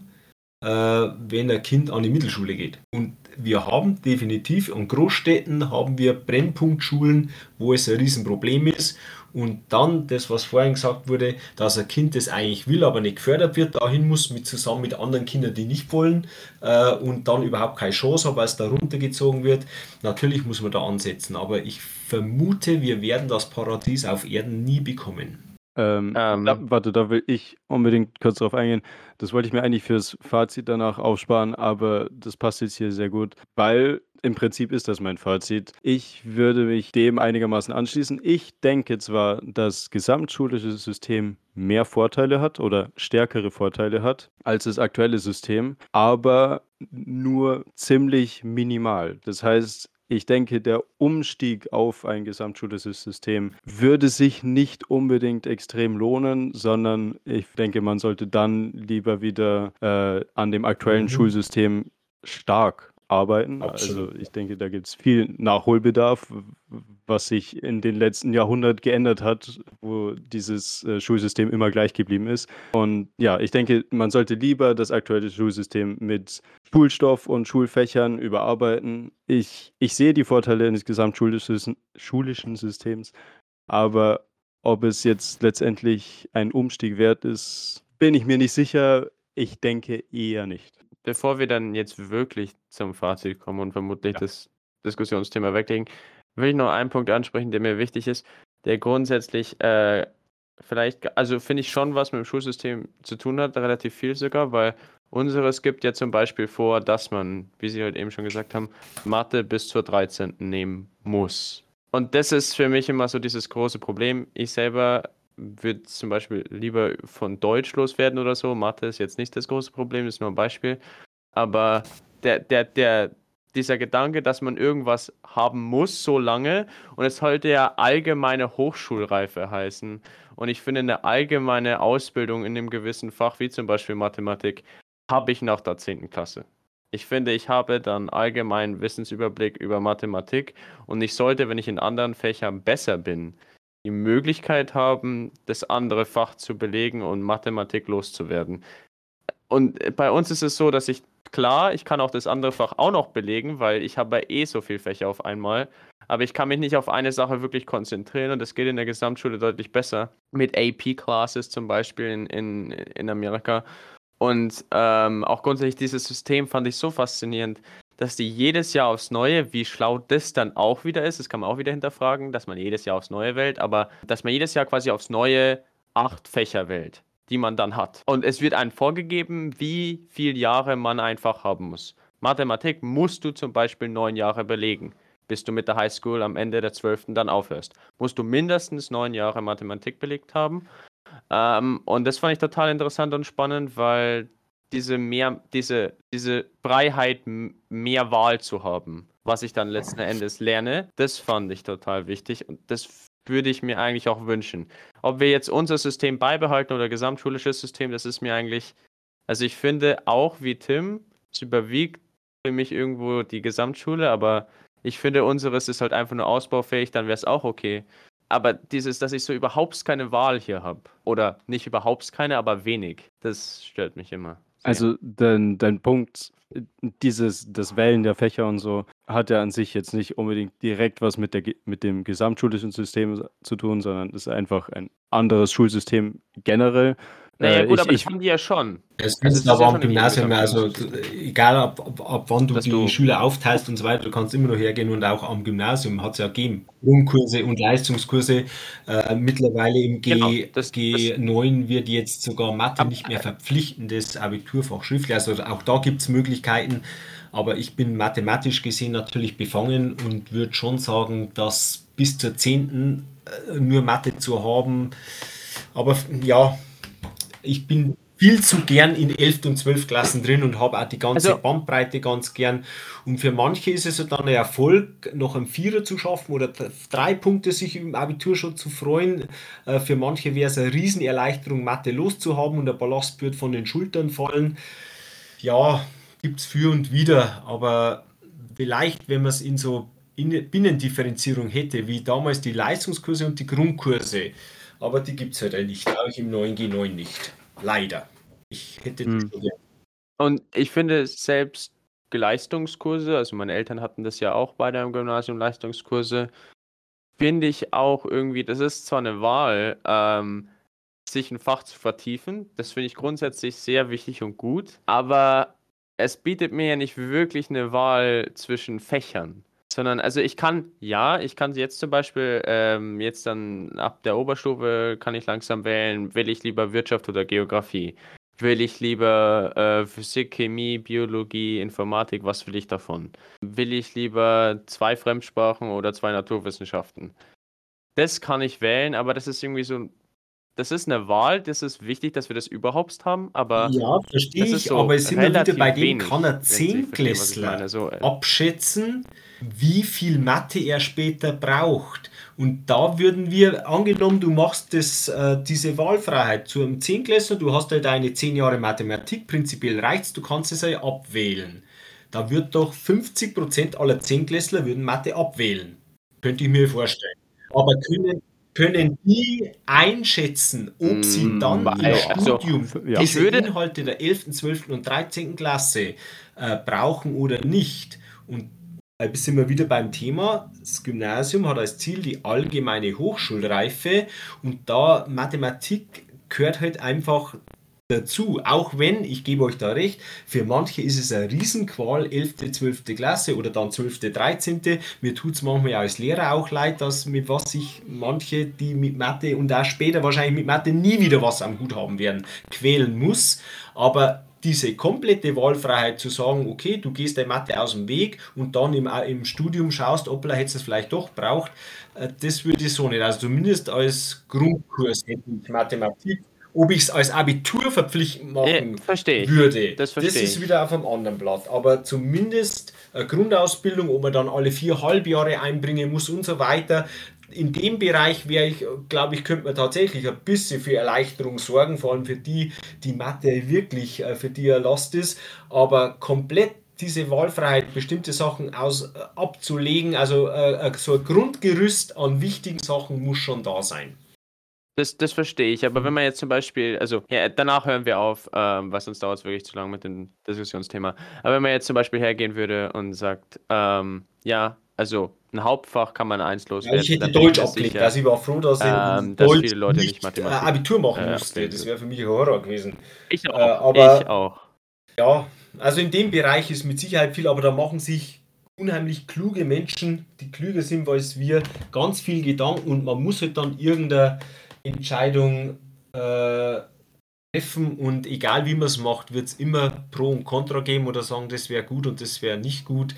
äh, wenn ein Kind an die Mittelschule geht. Und wir haben definitiv an Großstädten haben wir Brennpunktschulen, wo es ein Riesenproblem ist. Und dann das, was vorhin gesagt wurde, dass ein Kind das eigentlich will, aber nicht gefördert wird, dahin muss mit zusammen mit anderen Kindern, die nicht wollen äh, und dann überhaupt keine Chance hat, weil es da runtergezogen wird. Natürlich muss man da ansetzen, aber ich vermute, wir werden das Paradies auf Erden nie bekommen. Ähm, Ähm. da, warte, da will ich unbedingt kurz drauf eingehen. Das wollte ich mir eigentlich fürs Fazit danach aufsparen, aber das passt jetzt hier sehr gut, weil im Prinzip ist das mein Fazit. Ich würde mich dem einigermaßen anschließen. Ich denke zwar, das gesamtschulische System mehr Vorteile hat oder stärkere Vorteile hat als das aktuelle System, aber nur ziemlich minimal. Das heißt, ich denke, der Umstieg auf ein gesamtschulisches System würde sich nicht unbedingt extrem lohnen, sondern ich denke, man sollte dann lieber wieder äh, an dem aktuellen Mhm. Schulsystem stark arbeiten. Absolut, Also ich denke, da gibt es viel Nachholbedarf, was sich in den letzten Jahrhunderten geändert hat, wo dieses äh, Schulsystem immer gleich geblieben ist. Und ja, ich denke, man sollte lieber das aktuelle Schulsystem mit Schulstoff und Schulfächern überarbeiten. Ich, ich sehe die Vorteile eines gesamtschulischen schulischen Systems, aber ob es jetzt letztendlich ein Umstieg wert ist, bin ich mir nicht sicher. Ich denke eher nicht. Bevor wir dann jetzt wirklich zum Fazit kommen und vermutlich Ja. das Diskussionsthema weglegen, will ich noch einen Punkt ansprechen, der mir wichtig ist, der grundsätzlich äh, vielleicht, also finde ich schon, was mit dem Schulsystem zu tun hat, relativ viel sogar, weil unseres gibt ja zum Beispiel vor, dass man, wie Sie heute eben schon gesagt haben, Mathe bis zur 13. nehmen muss. Und das ist für mich immer so dieses große Problem. Ich selber würde zum Beispiel lieber von Deutsch loswerden oder so. Mathe ist jetzt nicht das große Problem, ist nur ein Beispiel. Aber der, der, der, dieser Gedanke, dass man irgendwas haben muss so lange und es sollte ja allgemeine Hochschulreife heißen. Und ich finde, eine allgemeine Ausbildung in einem gewissen Fach, wie zum Beispiel Mathematik, habe ich nach der 10. Klasse. Ich finde, ich habe dann allgemeinen Wissensüberblick über Mathematik und ich sollte, wenn ich in anderen Fächern besser bin, die Möglichkeit haben, das andere Fach zu belegen und Mathematik loszuwerden. Und bei uns ist es so, dass ich, klar, ich kann auch das andere Fach auch noch belegen, weil ich habe ja eh so viele Fächer auf einmal. Aber ich kann mich nicht auf eine Sache wirklich konzentrieren und das geht in der Gesamtschule deutlich besser. Mit AP-Classes zum Beispiel in, in, in Amerika. Und ähm, auch grundsätzlich dieses System fand ich so faszinierend, dass die jedes Jahr aufs Neue, wie schlau das dann auch wieder ist, das kann man auch wieder hinterfragen, dass man jedes Jahr aufs Neue wählt, aber dass man jedes Jahr quasi aufs Neue acht Fächer wählt, die man dann hat. Und es wird einem vorgegeben, wie viele Jahre man einfach haben muss. Mathematik musst du zum Beispiel neun Jahre belegen, bis du mit der Highschool am Ende der zwölften dann aufhörst. Musst du mindestens neun Jahre Mathematik belegt haben. Ähm, und das fand ich total interessant und spannend, weil diese mehr, diese, diese Freiheit, mehr Wahl zu haben, was ich dann letzten Endes lerne, das fand ich total wichtig und das würde ich mir eigentlich auch wünschen. Ob wir jetzt unser System beibehalten oder gesamtschulisches System, das ist mir eigentlich, also ich finde auch wie Tim, es überwiegt für mich irgendwo die Gesamtschule, aber ich finde unseres ist halt einfach nur ausbaufähig, dann wäre es auch okay. Aber dieses, dass ich so überhaupt keine Wahl hier habe, oder nicht überhaupt keine, aber wenig, das stört mich immer. Also dein, dein Punkt, dieses, das Wählen der Fächer und so, hat ja an sich jetzt nicht unbedingt direkt was mit, der, mit dem gesamtschulischen System zu tun, sondern ist einfach ein anderes Schulsystem generell. Naja, Äh, gut, ich- aber ich- das haben die ja schon. Das Also es ist ist aber ja am ein Gymnasium, also egal ab, ab, ab wann du Dass die du- Schüler aufteilst und so weiter, du kannst immer noch hergehen und auch am Gymnasium hat es ja gegeben. Grundkurse und Leistungskurse. Äh, mittlerweile im G, Genau, das- G9 wird jetzt sogar Mathe Ab- nicht mehr verpflichtendes Abiturfach schriftlich. Also auch da gibt es Möglichkeiten. Aber ich bin mathematisch gesehen natürlich befangen und würde schon sagen, dass bis zur 10. äh, nur Mathe zu haben. Aber ja, ich bin viel zu gern in 11. und 12 Klassen drin und habe auch die ganze Also- Bandbreite ganz gern. Und für manche ist es dann ein Erfolg, noch einen Vierer zu schaffen oder drei Punkte sich im Abitur schon zu freuen. Äh, Für manche wäre es eine Riesenerleichterung, Mathe loszuhaben und der Ballast wird von den Schultern fallen. Ja, gibt es für und wieder, aber vielleicht, wenn man es in so in- Binnendifferenzierung hätte, wie damals die Leistungskurse und die Grundkurse, aber die gibt es halt nicht, auch im 9G9 nicht. Leider. Ich hätte Hm. Und ich finde selbst Leistungskurse, also meine Eltern hatten das ja auch beide am Gymnasium Leistungskurse, finde ich auch irgendwie, das ist zwar eine Wahl, ähm, sich ein Fach zu vertiefen, das finde ich grundsätzlich sehr wichtig und gut, aber es bietet mir ja nicht wirklich eine Wahl zwischen Fächern. Sondern, also ich kann, ja, ich kann jetzt zum Beispiel, ähm, jetzt dann ab der Oberstufe kann ich langsam wählen, will ich lieber Wirtschaft oder Geografie. Will ich lieber äh, Physik, Chemie, Biologie, Informatik, was will ich davon? Will ich lieber zwei Fremdsprachen oder zwei Naturwissenschaften? Das kann ich wählen, aber das ist irgendwie so, das ist eine Wahl, das ist wichtig, dass wir das überhaupt haben, aber Ja, verstehe ich, so aber es sind wir wieder bei dem, wenig, kann er Zehnklässler meine. So, äh, abschätzen, wie viel Mathe er später braucht. Und da würden wir, angenommen, du machst das, äh, diese Wahlfreiheit zu einem Zehnklässler, du hast ja deine 10 Jahre Mathematik, prinzipiell reicht's, du kannst es ja abwählen. Da wird doch 50% aller Zehnklässler würden Mathe abwählen. Könnte ich mir vorstellen. Aber können, können die einschätzen, ob sie Mm, dann im also, Studium ja. Ich diese würde- Inhalte der 11., 12. und 13. Klasse äh, brauchen oder nicht. Und da sind wir wieder beim Thema. Das Gymnasium hat als Ziel die allgemeine Hochschulreife und da Mathematik gehört halt einfach dazu. Auch wenn, ich gebe euch da recht, für manche ist es eine Riesenqual, 11., 12. Klasse oder dann 12., 13. Mir tut es manchmal als Lehrer auch leid, dass mit was sich manche, die mit Mathe und auch später wahrscheinlich mit Mathe nie wieder was am Hut haben werden, quälen muss. Aber diese komplette Wahlfreiheit zu sagen, okay, du gehst der Mathe aus dem Weg und dann im, im Studium schaust, ob er jetzt es vielleicht doch braucht, äh, das würde ich so nicht. Also zumindest als Grundkurs hätte ich Mathematik. Ob ich es als Abitur verpflichtend machen verstehe ich. würde, Das verstehe ist wieder auf einem anderen Blatt. Aber zumindest eine Grundausbildung, ob man dann alle vier Halbjahre einbringen muss und so weiter. In dem Bereich wäre ich, glaube ich, könnte man tatsächlich ein bisschen für Erleichterung sorgen, vor allem für die, die Mathe wirklich äh, für die eine Last ist. Aber komplett diese Wahlfreiheit, bestimmte Sachen aus, äh, abzulegen, also äh, äh, so ein Grundgerüst an wichtigen Sachen muss schon da sein. Das, das verstehe ich, aber wenn man jetzt zum Beispiel, also ja, danach hören wir auf, ähm, weil sonst dauert es wirklich zu lang mit dem Diskussionsthema. Aber wenn man jetzt zum Beispiel hergehen würde und sagt, ähm, ja, also ein Hauptfach kann man eins Ja, loswerden. ich hätte Deutsch abgelegt, also ich war froh, dass ich Ähm, dass viele Leute nicht nicht Mathematik, äh, Abitur machen äh, musste. Das wäre für mich ein Horror gewesen. Ich auch, Äh, aber- ich auch. Ja, also in dem Bereich ist mit Sicherheit viel, aber da machen sich unheimlich kluge Menschen, die klüger sind als wir, ganz viel Gedanken und man muss halt dann irgendeine Entscheidung äh, treffen und egal wie man es macht, wird es immer Pro und Contra geben oder sagen, das wäre gut und das wäre nicht gut.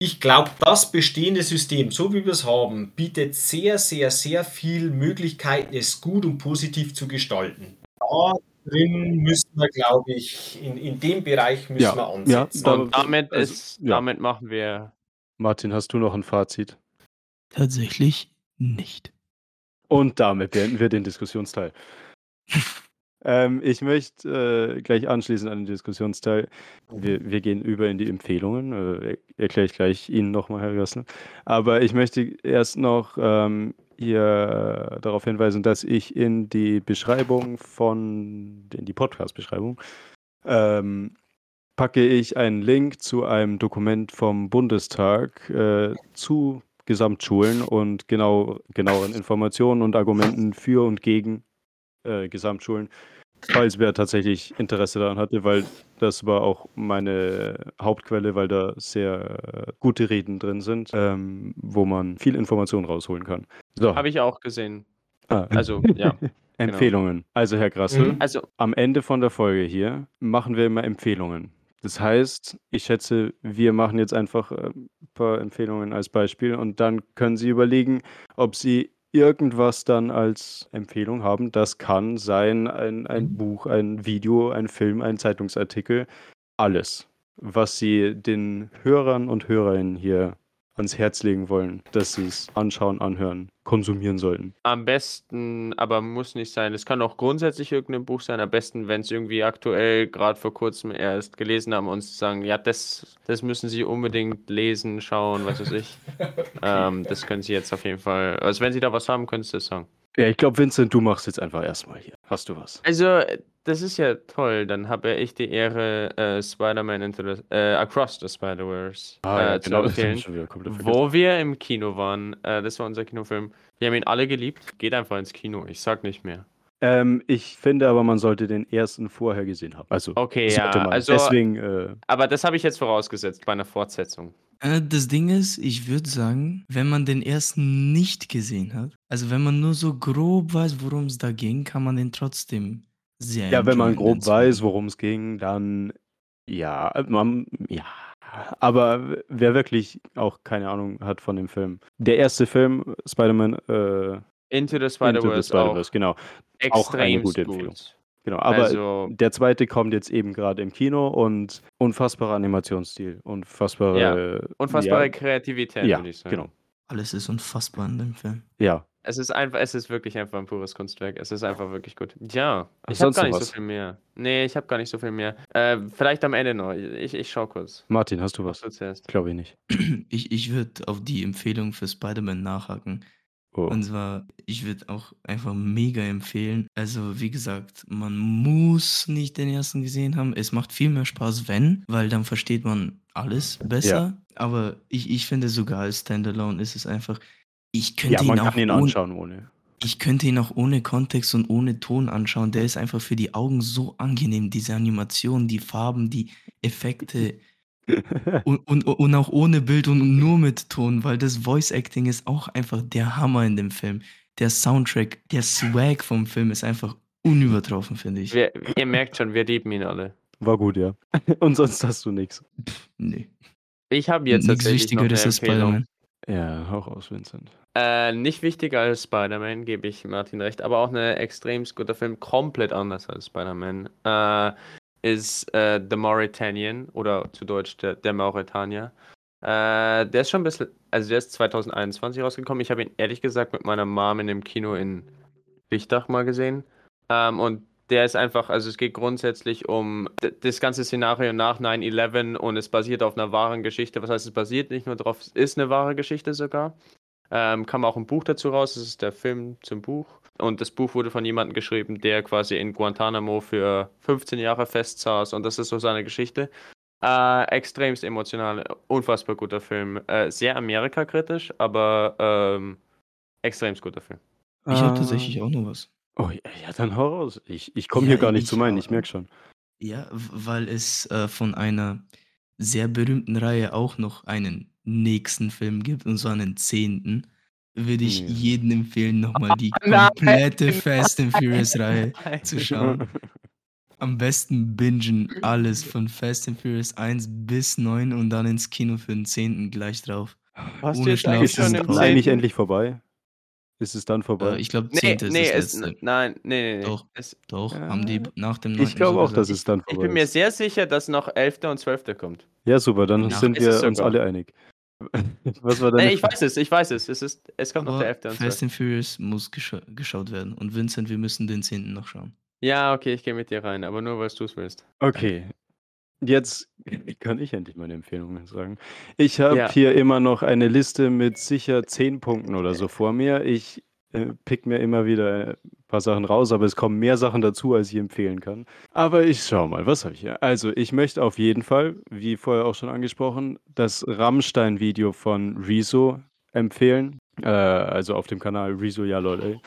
Ich glaube, das bestehende System, so wie wir es haben, bietet sehr, sehr, sehr viel Möglichkeiten, es gut und positiv zu gestalten. Da drin müssen wir, glaube ich, in, in dem Bereich müssen Ja, wir ja, ansetzen. da- Und damit, also, ist, ja. damit machen wir Martin, hast du noch ein Fazit? Tatsächlich nicht. Und damit beenden wir den Diskussionsteil. ähm, ich möchte äh, gleich anschließen an den Diskussionsteil. Wir, wir gehen über in die Empfehlungen. Äh, erkläre ich gleich Ihnen nochmal, Herr Gössner. Aber ich möchte erst noch ähm, hier darauf hinweisen, dass ich in die Beschreibung von, in die Podcast-Beschreibung ähm, packe ich einen Link zu einem Dokument vom Bundestag äh, zu Gesamtschulen und genau, genaueren Informationen und Argumenten für und gegen äh, Gesamtschulen, falls wer tatsächlich Interesse daran hatte, weil das war auch meine Hauptquelle, weil da sehr äh, gute Reden drin sind, ähm, wo man viel Information rausholen kann. So. Habe ich auch gesehen. Ah. Also, ja. Empfehlungen. Also, Herr Grassel, Mhm. Also, am Ende von der Folge hier machen wir immer Empfehlungen. Das heißt, ich schätze, wir machen jetzt einfach äh, ein paar Empfehlungen als Beispiel und dann können Sie überlegen, ob Sie irgendwas dann als Empfehlung haben. Das kann sein ein, ein Buch, ein Video, ein Film, ein Zeitungsartikel, alles, was Sie den Hörern und Hörerinnen hier ans Herz legen wollen, dass sie es anschauen, anhören, konsumieren sollten. am besten, aber muss nicht sein. Es kann auch grundsätzlich irgendein Buch sein. Am besten, wenn es irgendwie aktuell gerade vor kurzem erst gelesen haben und sagen, ja, das, das müssen Sie unbedingt lesen, schauen, was weiß ich. ähm, das können Sie jetzt auf jeden Fall. Also wenn Sie da was haben, können Sie das sagen. Ja, ich glaube, Vincent, du machst jetzt einfach erstmal hier. Hast du was? Also, das ist ja toll. Dann habe ich die Ehre, äh, Spider-Man into the, äh, Across the Spider-Verse äh, zu empfehlen. Ah, schon wieder komplett vergessen. Wo wir im Kino waren, äh, das war unser Kinofilm. Wir haben ihn alle geliebt. Geht einfach ins Kino. Ich sag nicht mehr. Ähm, ich finde aber, man sollte den ersten vorher gesehen haben. Also, Okay, ja. man. Also, Deswegen, äh, aber das habe ich jetzt vorausgesetzt bei einer Fortsetzung. Äh, das Ding ist, ich würde sagen, wenn man den ersten nicht gesehen hat, also wenn man nur so grob weiß, worum es da ging, kann man den trotzdem sehr ja, wenn man grob weiß, worum es ging, dann ja, äh, man, ja. Aber wer wirklich auch keine Ahnung hat von dem Film. Der erste Film, Spider-Man, äh, Into the Into the Spider-Verse Spider-Verse, genau. extrem auch eine gute Empfehlung. gut. genau. Aber also, der zweite kommt jetzt eben gerade im Kino und unfassbarer Animationsstil, unfassbare, unfassbare ja, Kreativität, ja, würde ich sagen. genau. Alles ist unfassbar in dem Film. Ja, Es ist einfach, es ist wirklich einfach ein pures Kunstwerk. Es ist einfach wirklich gut. Ja, ich habe gar nicht was? so viel mehr. Nee, ich habe gar nicht so viel mehr. Äh, vielleicht am Ende noch. Ich, ich schau kurz. Martin, hast du Was du zuerst? Glaube ich nicht. Ich, ich würde auf die Empfehlung für Spider-Man nachhaken. Oh. Und zwar, ich würde auch einfach mega empfehlen. Also, wie gesagt, man muss nicht den ersten gesehen haben. Es macht viel mehr Spaß, wenn, weil dann versteht man alles besser. Aber ich, ich finde sogar als Standalone ist es einfach, ich könnte Ja, ihn man auch kann ihn ohne, anschauen ohne. ich könnte ihn auch ohne Kontext und ohne Ton anschauen. Der ist einfach für die Augen so angenehm. Diese Animation, die Farben, die Effekte und, und, und auch ohne Bild und nur mit Ton, weil das Voice Acting ist auch einfach der Hammer in dem Film. Der Soundtrack, der Swag vom Film ist einfach unübertroffen, finde ich. Wir, ihr merkt schon, wir lieben ihn alle. War gut, ja. Und sonst hast du nichts. Nee. Ich habe jetzt Nichts tatsächlich noch eine Wichtigeres als Empfehlung. Ja, hauch aus, Vincent. Äh, nicht wichtiger als Spider-Man, gebe ich Martin recht, aber auch ein extrem guter Film, komplett anders als Spider-Man, äh, ist äh, The Mauritanian oder zu Deutsch der, der Mauretanier. Äh, der ist schon ein bisschen, also der ist 2021 rausgekommen. Ich habe ihn ehrlich gesagt mit meiner Mom in dem Kino in Lichtach mal gesehen. Ähm, und der ist einfach, also es geht grundsätzlich um das ganze Szenario nach 9-11 und es basiert auf einer wahren Geschichte. Was heißt, es basiert nicht nur darauf, es ist eine wahre Geschichte sogar. Ähm, kam auch ein Buch dazu raus, das ist der Film zum Buch. Und das Buch wurde von jemandem geschrieben, der quasi in Guantanamo für 15 Jahre festsaß und das ist so seine Geschichte. Äh, extremst emotional, unfassbar guter Film. Äh, sehr Amerikakritisch, aber ähm, extremst guter Film. Ich habe Ah. tatsächlich auch noch was. Oh, ja, ja, dann hau raus. Ich, ich komme Ja, hier gar nicht ich zu meinen, ich merke schon. Ja, weil es äh, von einer sehr berühmten Reihe auch noch einen nächsten Film gibt, und zwar einen zehnten, würde ich Ja. jedem empfehlen, nochmal die Nein. komplette Fast and Furious Reihe zu schauen. Am besten bingen alles von Fast and Furious 1 bis 9 und dann ins Kino für den 10. gleich drauf. Hast Ohne du jetzt Schlaf eigentlich Ist schon es im eigentlich zehnten? endlich vorbei? Ist es dann vorbei? Äh, ich glaube, Nee, 10. ist nee, das es, letzte. nein, nee, nee, nee. Doch. Es, Doch, Ja. haben die nach dem 9. ich glaube auch, dass es dann ich vorbei bin mir ist. sehr sicher, dass noch 11. und 12. kommt. Ja, super, dann Ja, sind ist wir uns alle einig. Was war deine Nee, ich weiß es, ich weiß es. Es, ist, es kommt noch der 11. und 12. Fast and Furious muss gescha geschaut werden. Und Vincent, wir müssen den 10. noch schauen. Ja, okay, ich gehe mit dir rein, aber nur, weil du es willst. Okay. Jetzt kann ich endlich meine Empfehlungen sagen. Ich habe Ja. hier immer noch eine Liste mit sicher zehn Punkten oder so vor mir. Ich äh, pick mir immer wieder ein paar Sachen raus, aber es kommen mehr Sachen dazu, als ich empfehlen kann. Aber ich schau mal, was habe ich hier? Also, ich möchte auf jeden Fall, wie vorher auch schon angesprochen, das Rammstein-Video von Rezo empfehlen. Äh, also auf dem Kanal Rezo Ja Lol,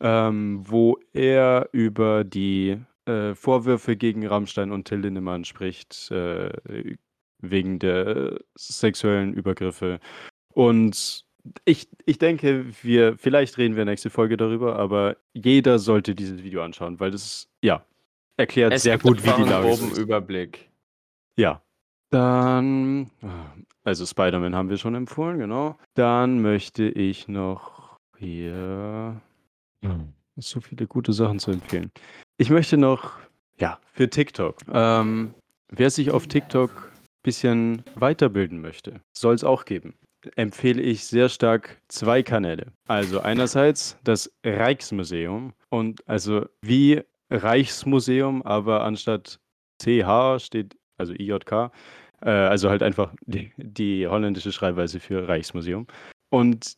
ähm, wo er über die äh, Vorwürfe gegen Rammstein und Till Lindemann spricht, äh, wegen der sexuellen Übergriffe. Und ich, ich denke, wir, vielleicht reden wir nächste Folge darüber, aber jeder sollte dieses Video anschauen, weil das, ja, erklärt Es sehr gut, wie die Lage groben ist. Überblick. Ja. Dann, also Spider-Man haben wir schon empfohlen, genau. Dann möchte ich noch hier so viele gute Sachen zu empfehlen. Ich möchte noch, ja, für TikTok. Ähm, wer sich auf TikTok ein bisschen weiterbilden möchte, soll es auch geben. Empfehle ich sehr stark zwei Kanäle. Also einerseits das Rijksmuseum und also wie Reichsmuseum, aber anstatt CH steht, also IJK, äh, also halt einfach die, die holländische Schreibweise für Reichsmuseum. Und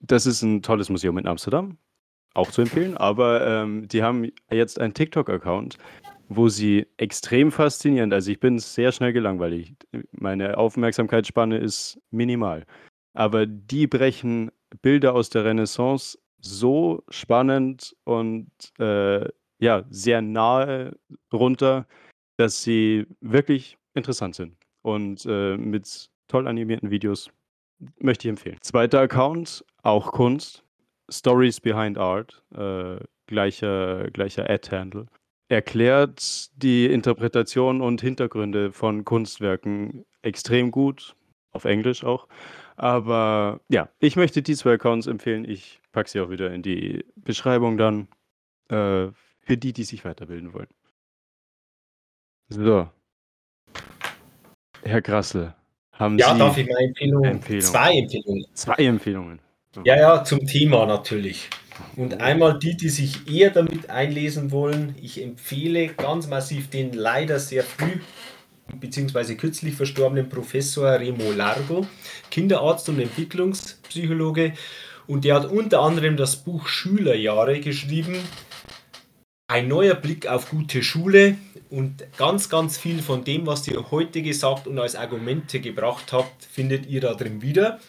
das ist ein tolles Museum in Amsterdam, auch zu empfehlen, aber ähm, die haben jetzt einen TikTok-Account, wo sie extrem faszinierend, also ich bin sehr schnell gelangweilt, meine Aufmerksamkeitsspanne ist minimal, aber die brechen Bilder aus der Renaissance so spannend und äh, ja, sehr nahe runter, dass sie wirklich interessant sind. Und äh, mit toll animierten Videos möchte ich empfehlen. Zweiter Account, auch Kunst, Stories Behind Art, äh, gleicher, gleicher Ad-Handle. Erklärt die Interpretation und Hintergründe von Kunstwerken extrem gut, auf Englisch auch. Aber ja, ich möchte die zwei Accounts empfehlen. Ich packe sie auch wieder in die Beschreibung dann äh, für die, die sich weiterbilden wollen. So. Herr Grassel, haben Ja, Sie darf ich meine Empfehlung? Empfehlung. Zwei Empfehlungen. zwei Empfehlungen? Ja, ja, zum Thema natürlich. Und einmal die, die sich eher damit einlesen wollen. Ich empfehle ganz massiv den leider sehr früh beziehungsweise kürzlich verstorbenen Professor Remo Largo, Kinderarzt und Entwicklungspsychologe. Und der hat unter anderem das Buch Schülerjahre geschrieben. Ein neuer Blick auf gute Schule und ganz, ganz viel von dem, was ihr heute gesagt und als Argumente gebracht habt, findet ihr da drin wieder.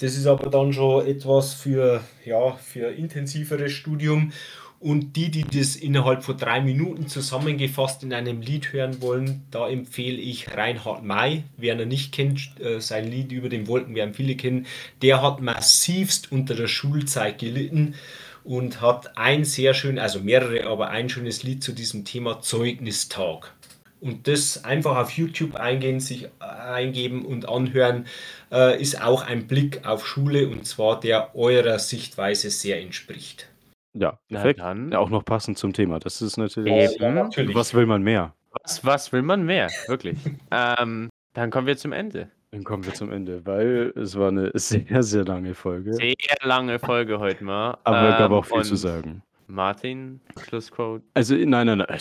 Das ist aber dann schon etwas für, ja, für intensiveres Studium. Und die, die das innerhalb von drei Minuten zusammengefasst in einem Lied hören wollen, da empfehle ich Reinhard May. Wer ihn nicht kennt, äh, sein Lied über den Wolken werden viele kennen. Der hat massivst unter der Schulzeit gelitten und hat ein sehr schön, also mehrere, aber ein schönes Lied zu diesem Thema Zeugnistag. Und das einfach auf YouTube eingehen, sich äh, eingeben und anhören, äh, ist auch ein Blick auf Schule und zwar der eurer Sichtweise sehr entspricht. Ja, perfekt. dann. Ja, auch noch passend zum Thema. Das ist natürlich. Eben. natürlich. Was will man mehr? Was, was will man mehr? Wirklich. ähm, dann kommen wir zum Ende. Dann kommen wir zum Ende, weil es war eine sehr, sehr lange Folge. Sehr lange Folge heute mal. aber es gab Ähm, auch viel zu sagen. Martin, Schlussquote. Also, nein, nein, nein.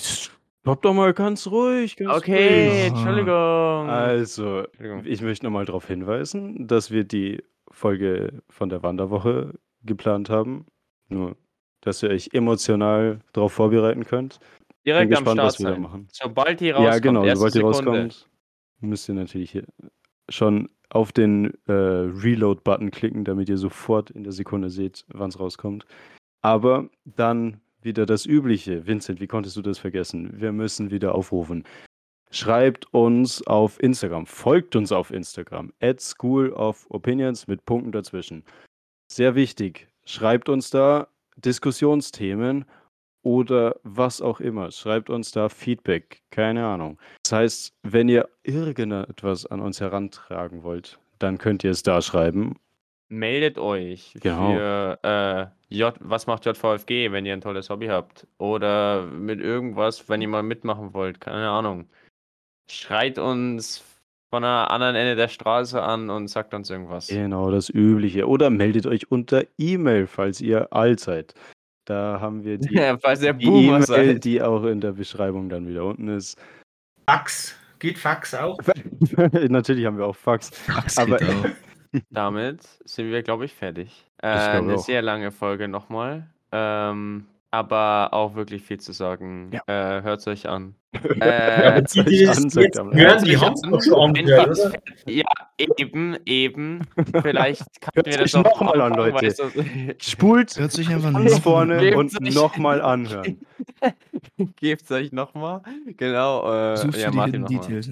Stopp doch mal ganz ruhig. Ganz Okay, ruhig. Entschuldigung. Also, Entschuldigung. ich möchte nochmal darauf hinweisen, dass wir die Folge von der Wanderwoche geplant haben. Nur, dass ihr euch emotional darauf vorbereiten könnt. Bin Direkt am gespannt, Start was wir da sein. machen. Sobald die rauskommt, ja, genau, sobald Sekunde. rauskommt, müsst ihr natürlich hier schon auf den äh, Reload-Button klicken, damit ihr sofort in der Sekunde seht, wann es rauskommt. Aber dann wieder das Übliche. Vincent, wie konntest du das vergessen? Wir müssen wieder aufrufen. Schreibt uns auf Instagram, folgt uns auf Instagram, at School of Opinions mit Punkten dazwischen. Sehr wichtig, schreibt uns da Diskussionsthemen oder was auch immer. Schreibt uns da Feedback, keine Ahnung. Das heißt, wenn ihr irgendetwas an uns herantragen wollt, dann könnt ihr es da schreiben. Meldet euch Genau. für äh, J, was macht JVFG, wenn ihr ein tolles Hobby habt. Oder mit irgendwas, wenn ihr mal mitmachen wollt, keine Ahnung. Schreit uns von einer anderen Ende der Straße an und sagt uns irgendwas. Genau, das Übliche. Oder meldet euch unter E-Mail, falls ihr alt seid. Da haben wir die Ja, falls ihr die Boomer E-Mail, seid. die auch in der Beschreibung dann wieder unten ist. Fax. Geht Fax auch? Natürlich haben wir auch Fax. Fax Aber- geht auch. Damit sind wir, glaube ich, fertig. Äh, Ich eine auch. sehr lange Folge nochmal. Ähm, aber auch wirklich viel zu sagen. Ja. Äh, Hört es euch an. Ja, Äh, die, die das jetzt hören, haben es doch schon? Ja, eben, eben. Vielleicht kann Hört sich das auch noch mal an, Leute. es so- Spult Hört sich einfach noch vorne Gebt und nochmal anhören. Gebt's euch nochmal. Genau. Äh, Suchst ja, du die. Details?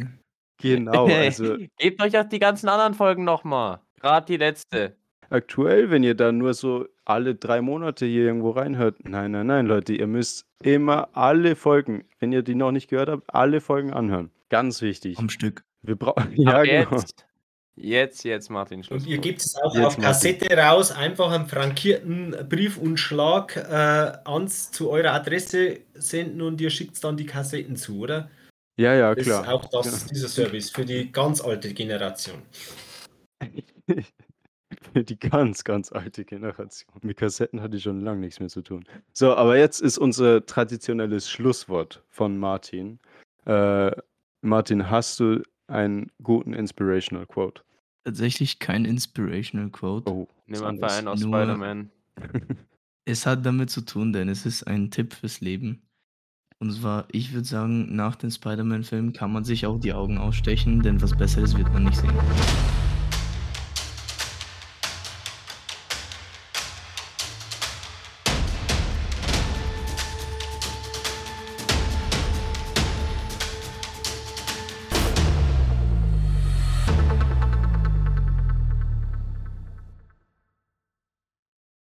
Genau, also Gebt euch auch die ganzen anderen Folgen nochmal. Gerade die letzte. aktuell, wenn ihr da nur so alle drei Monate hier irgendwo reinhört, nein, nein, nein, Leute, ihr müsst immer alle Folgen, wenn ihr die noch nicht gehört habt, alle Folgen anhören. Ganz wichtig. Am Stück. Wir brauchen, ja, genau. jetzt, jetzt, jetzt, Martin. Und ihr gebt es auch Jetzt, auf Martin. Kassette raus, einfach einen frankierten Briefumschlag äh, ans zu eurer Adresse senden und ihr schickt dann die Kassetten zu, oder? Ja, ja, Das klar. ist auch das, dieser Service für die ganz alte Generation. Für die ganz, ganz alte Generation. Mit Kassetten hatte ich schon lange nichts mehr zu tun. So, aber jetzt ist unser traditionelles Schlusswort von Martin. Äh, Martin, hast du einen guten Inspirational Quote? Tatsächlich kein Inspirational Quote. Oh, Nimm einfach einen aus Spider-Man. Es hat damit zu tun, denn es ist ein Tipp fürs Leben. Und zwar, ich würde sagen, nach dem Spider-Man-Film kann man sich auch die Augen ausstechen, denn was Besseres wird man nicht sehen.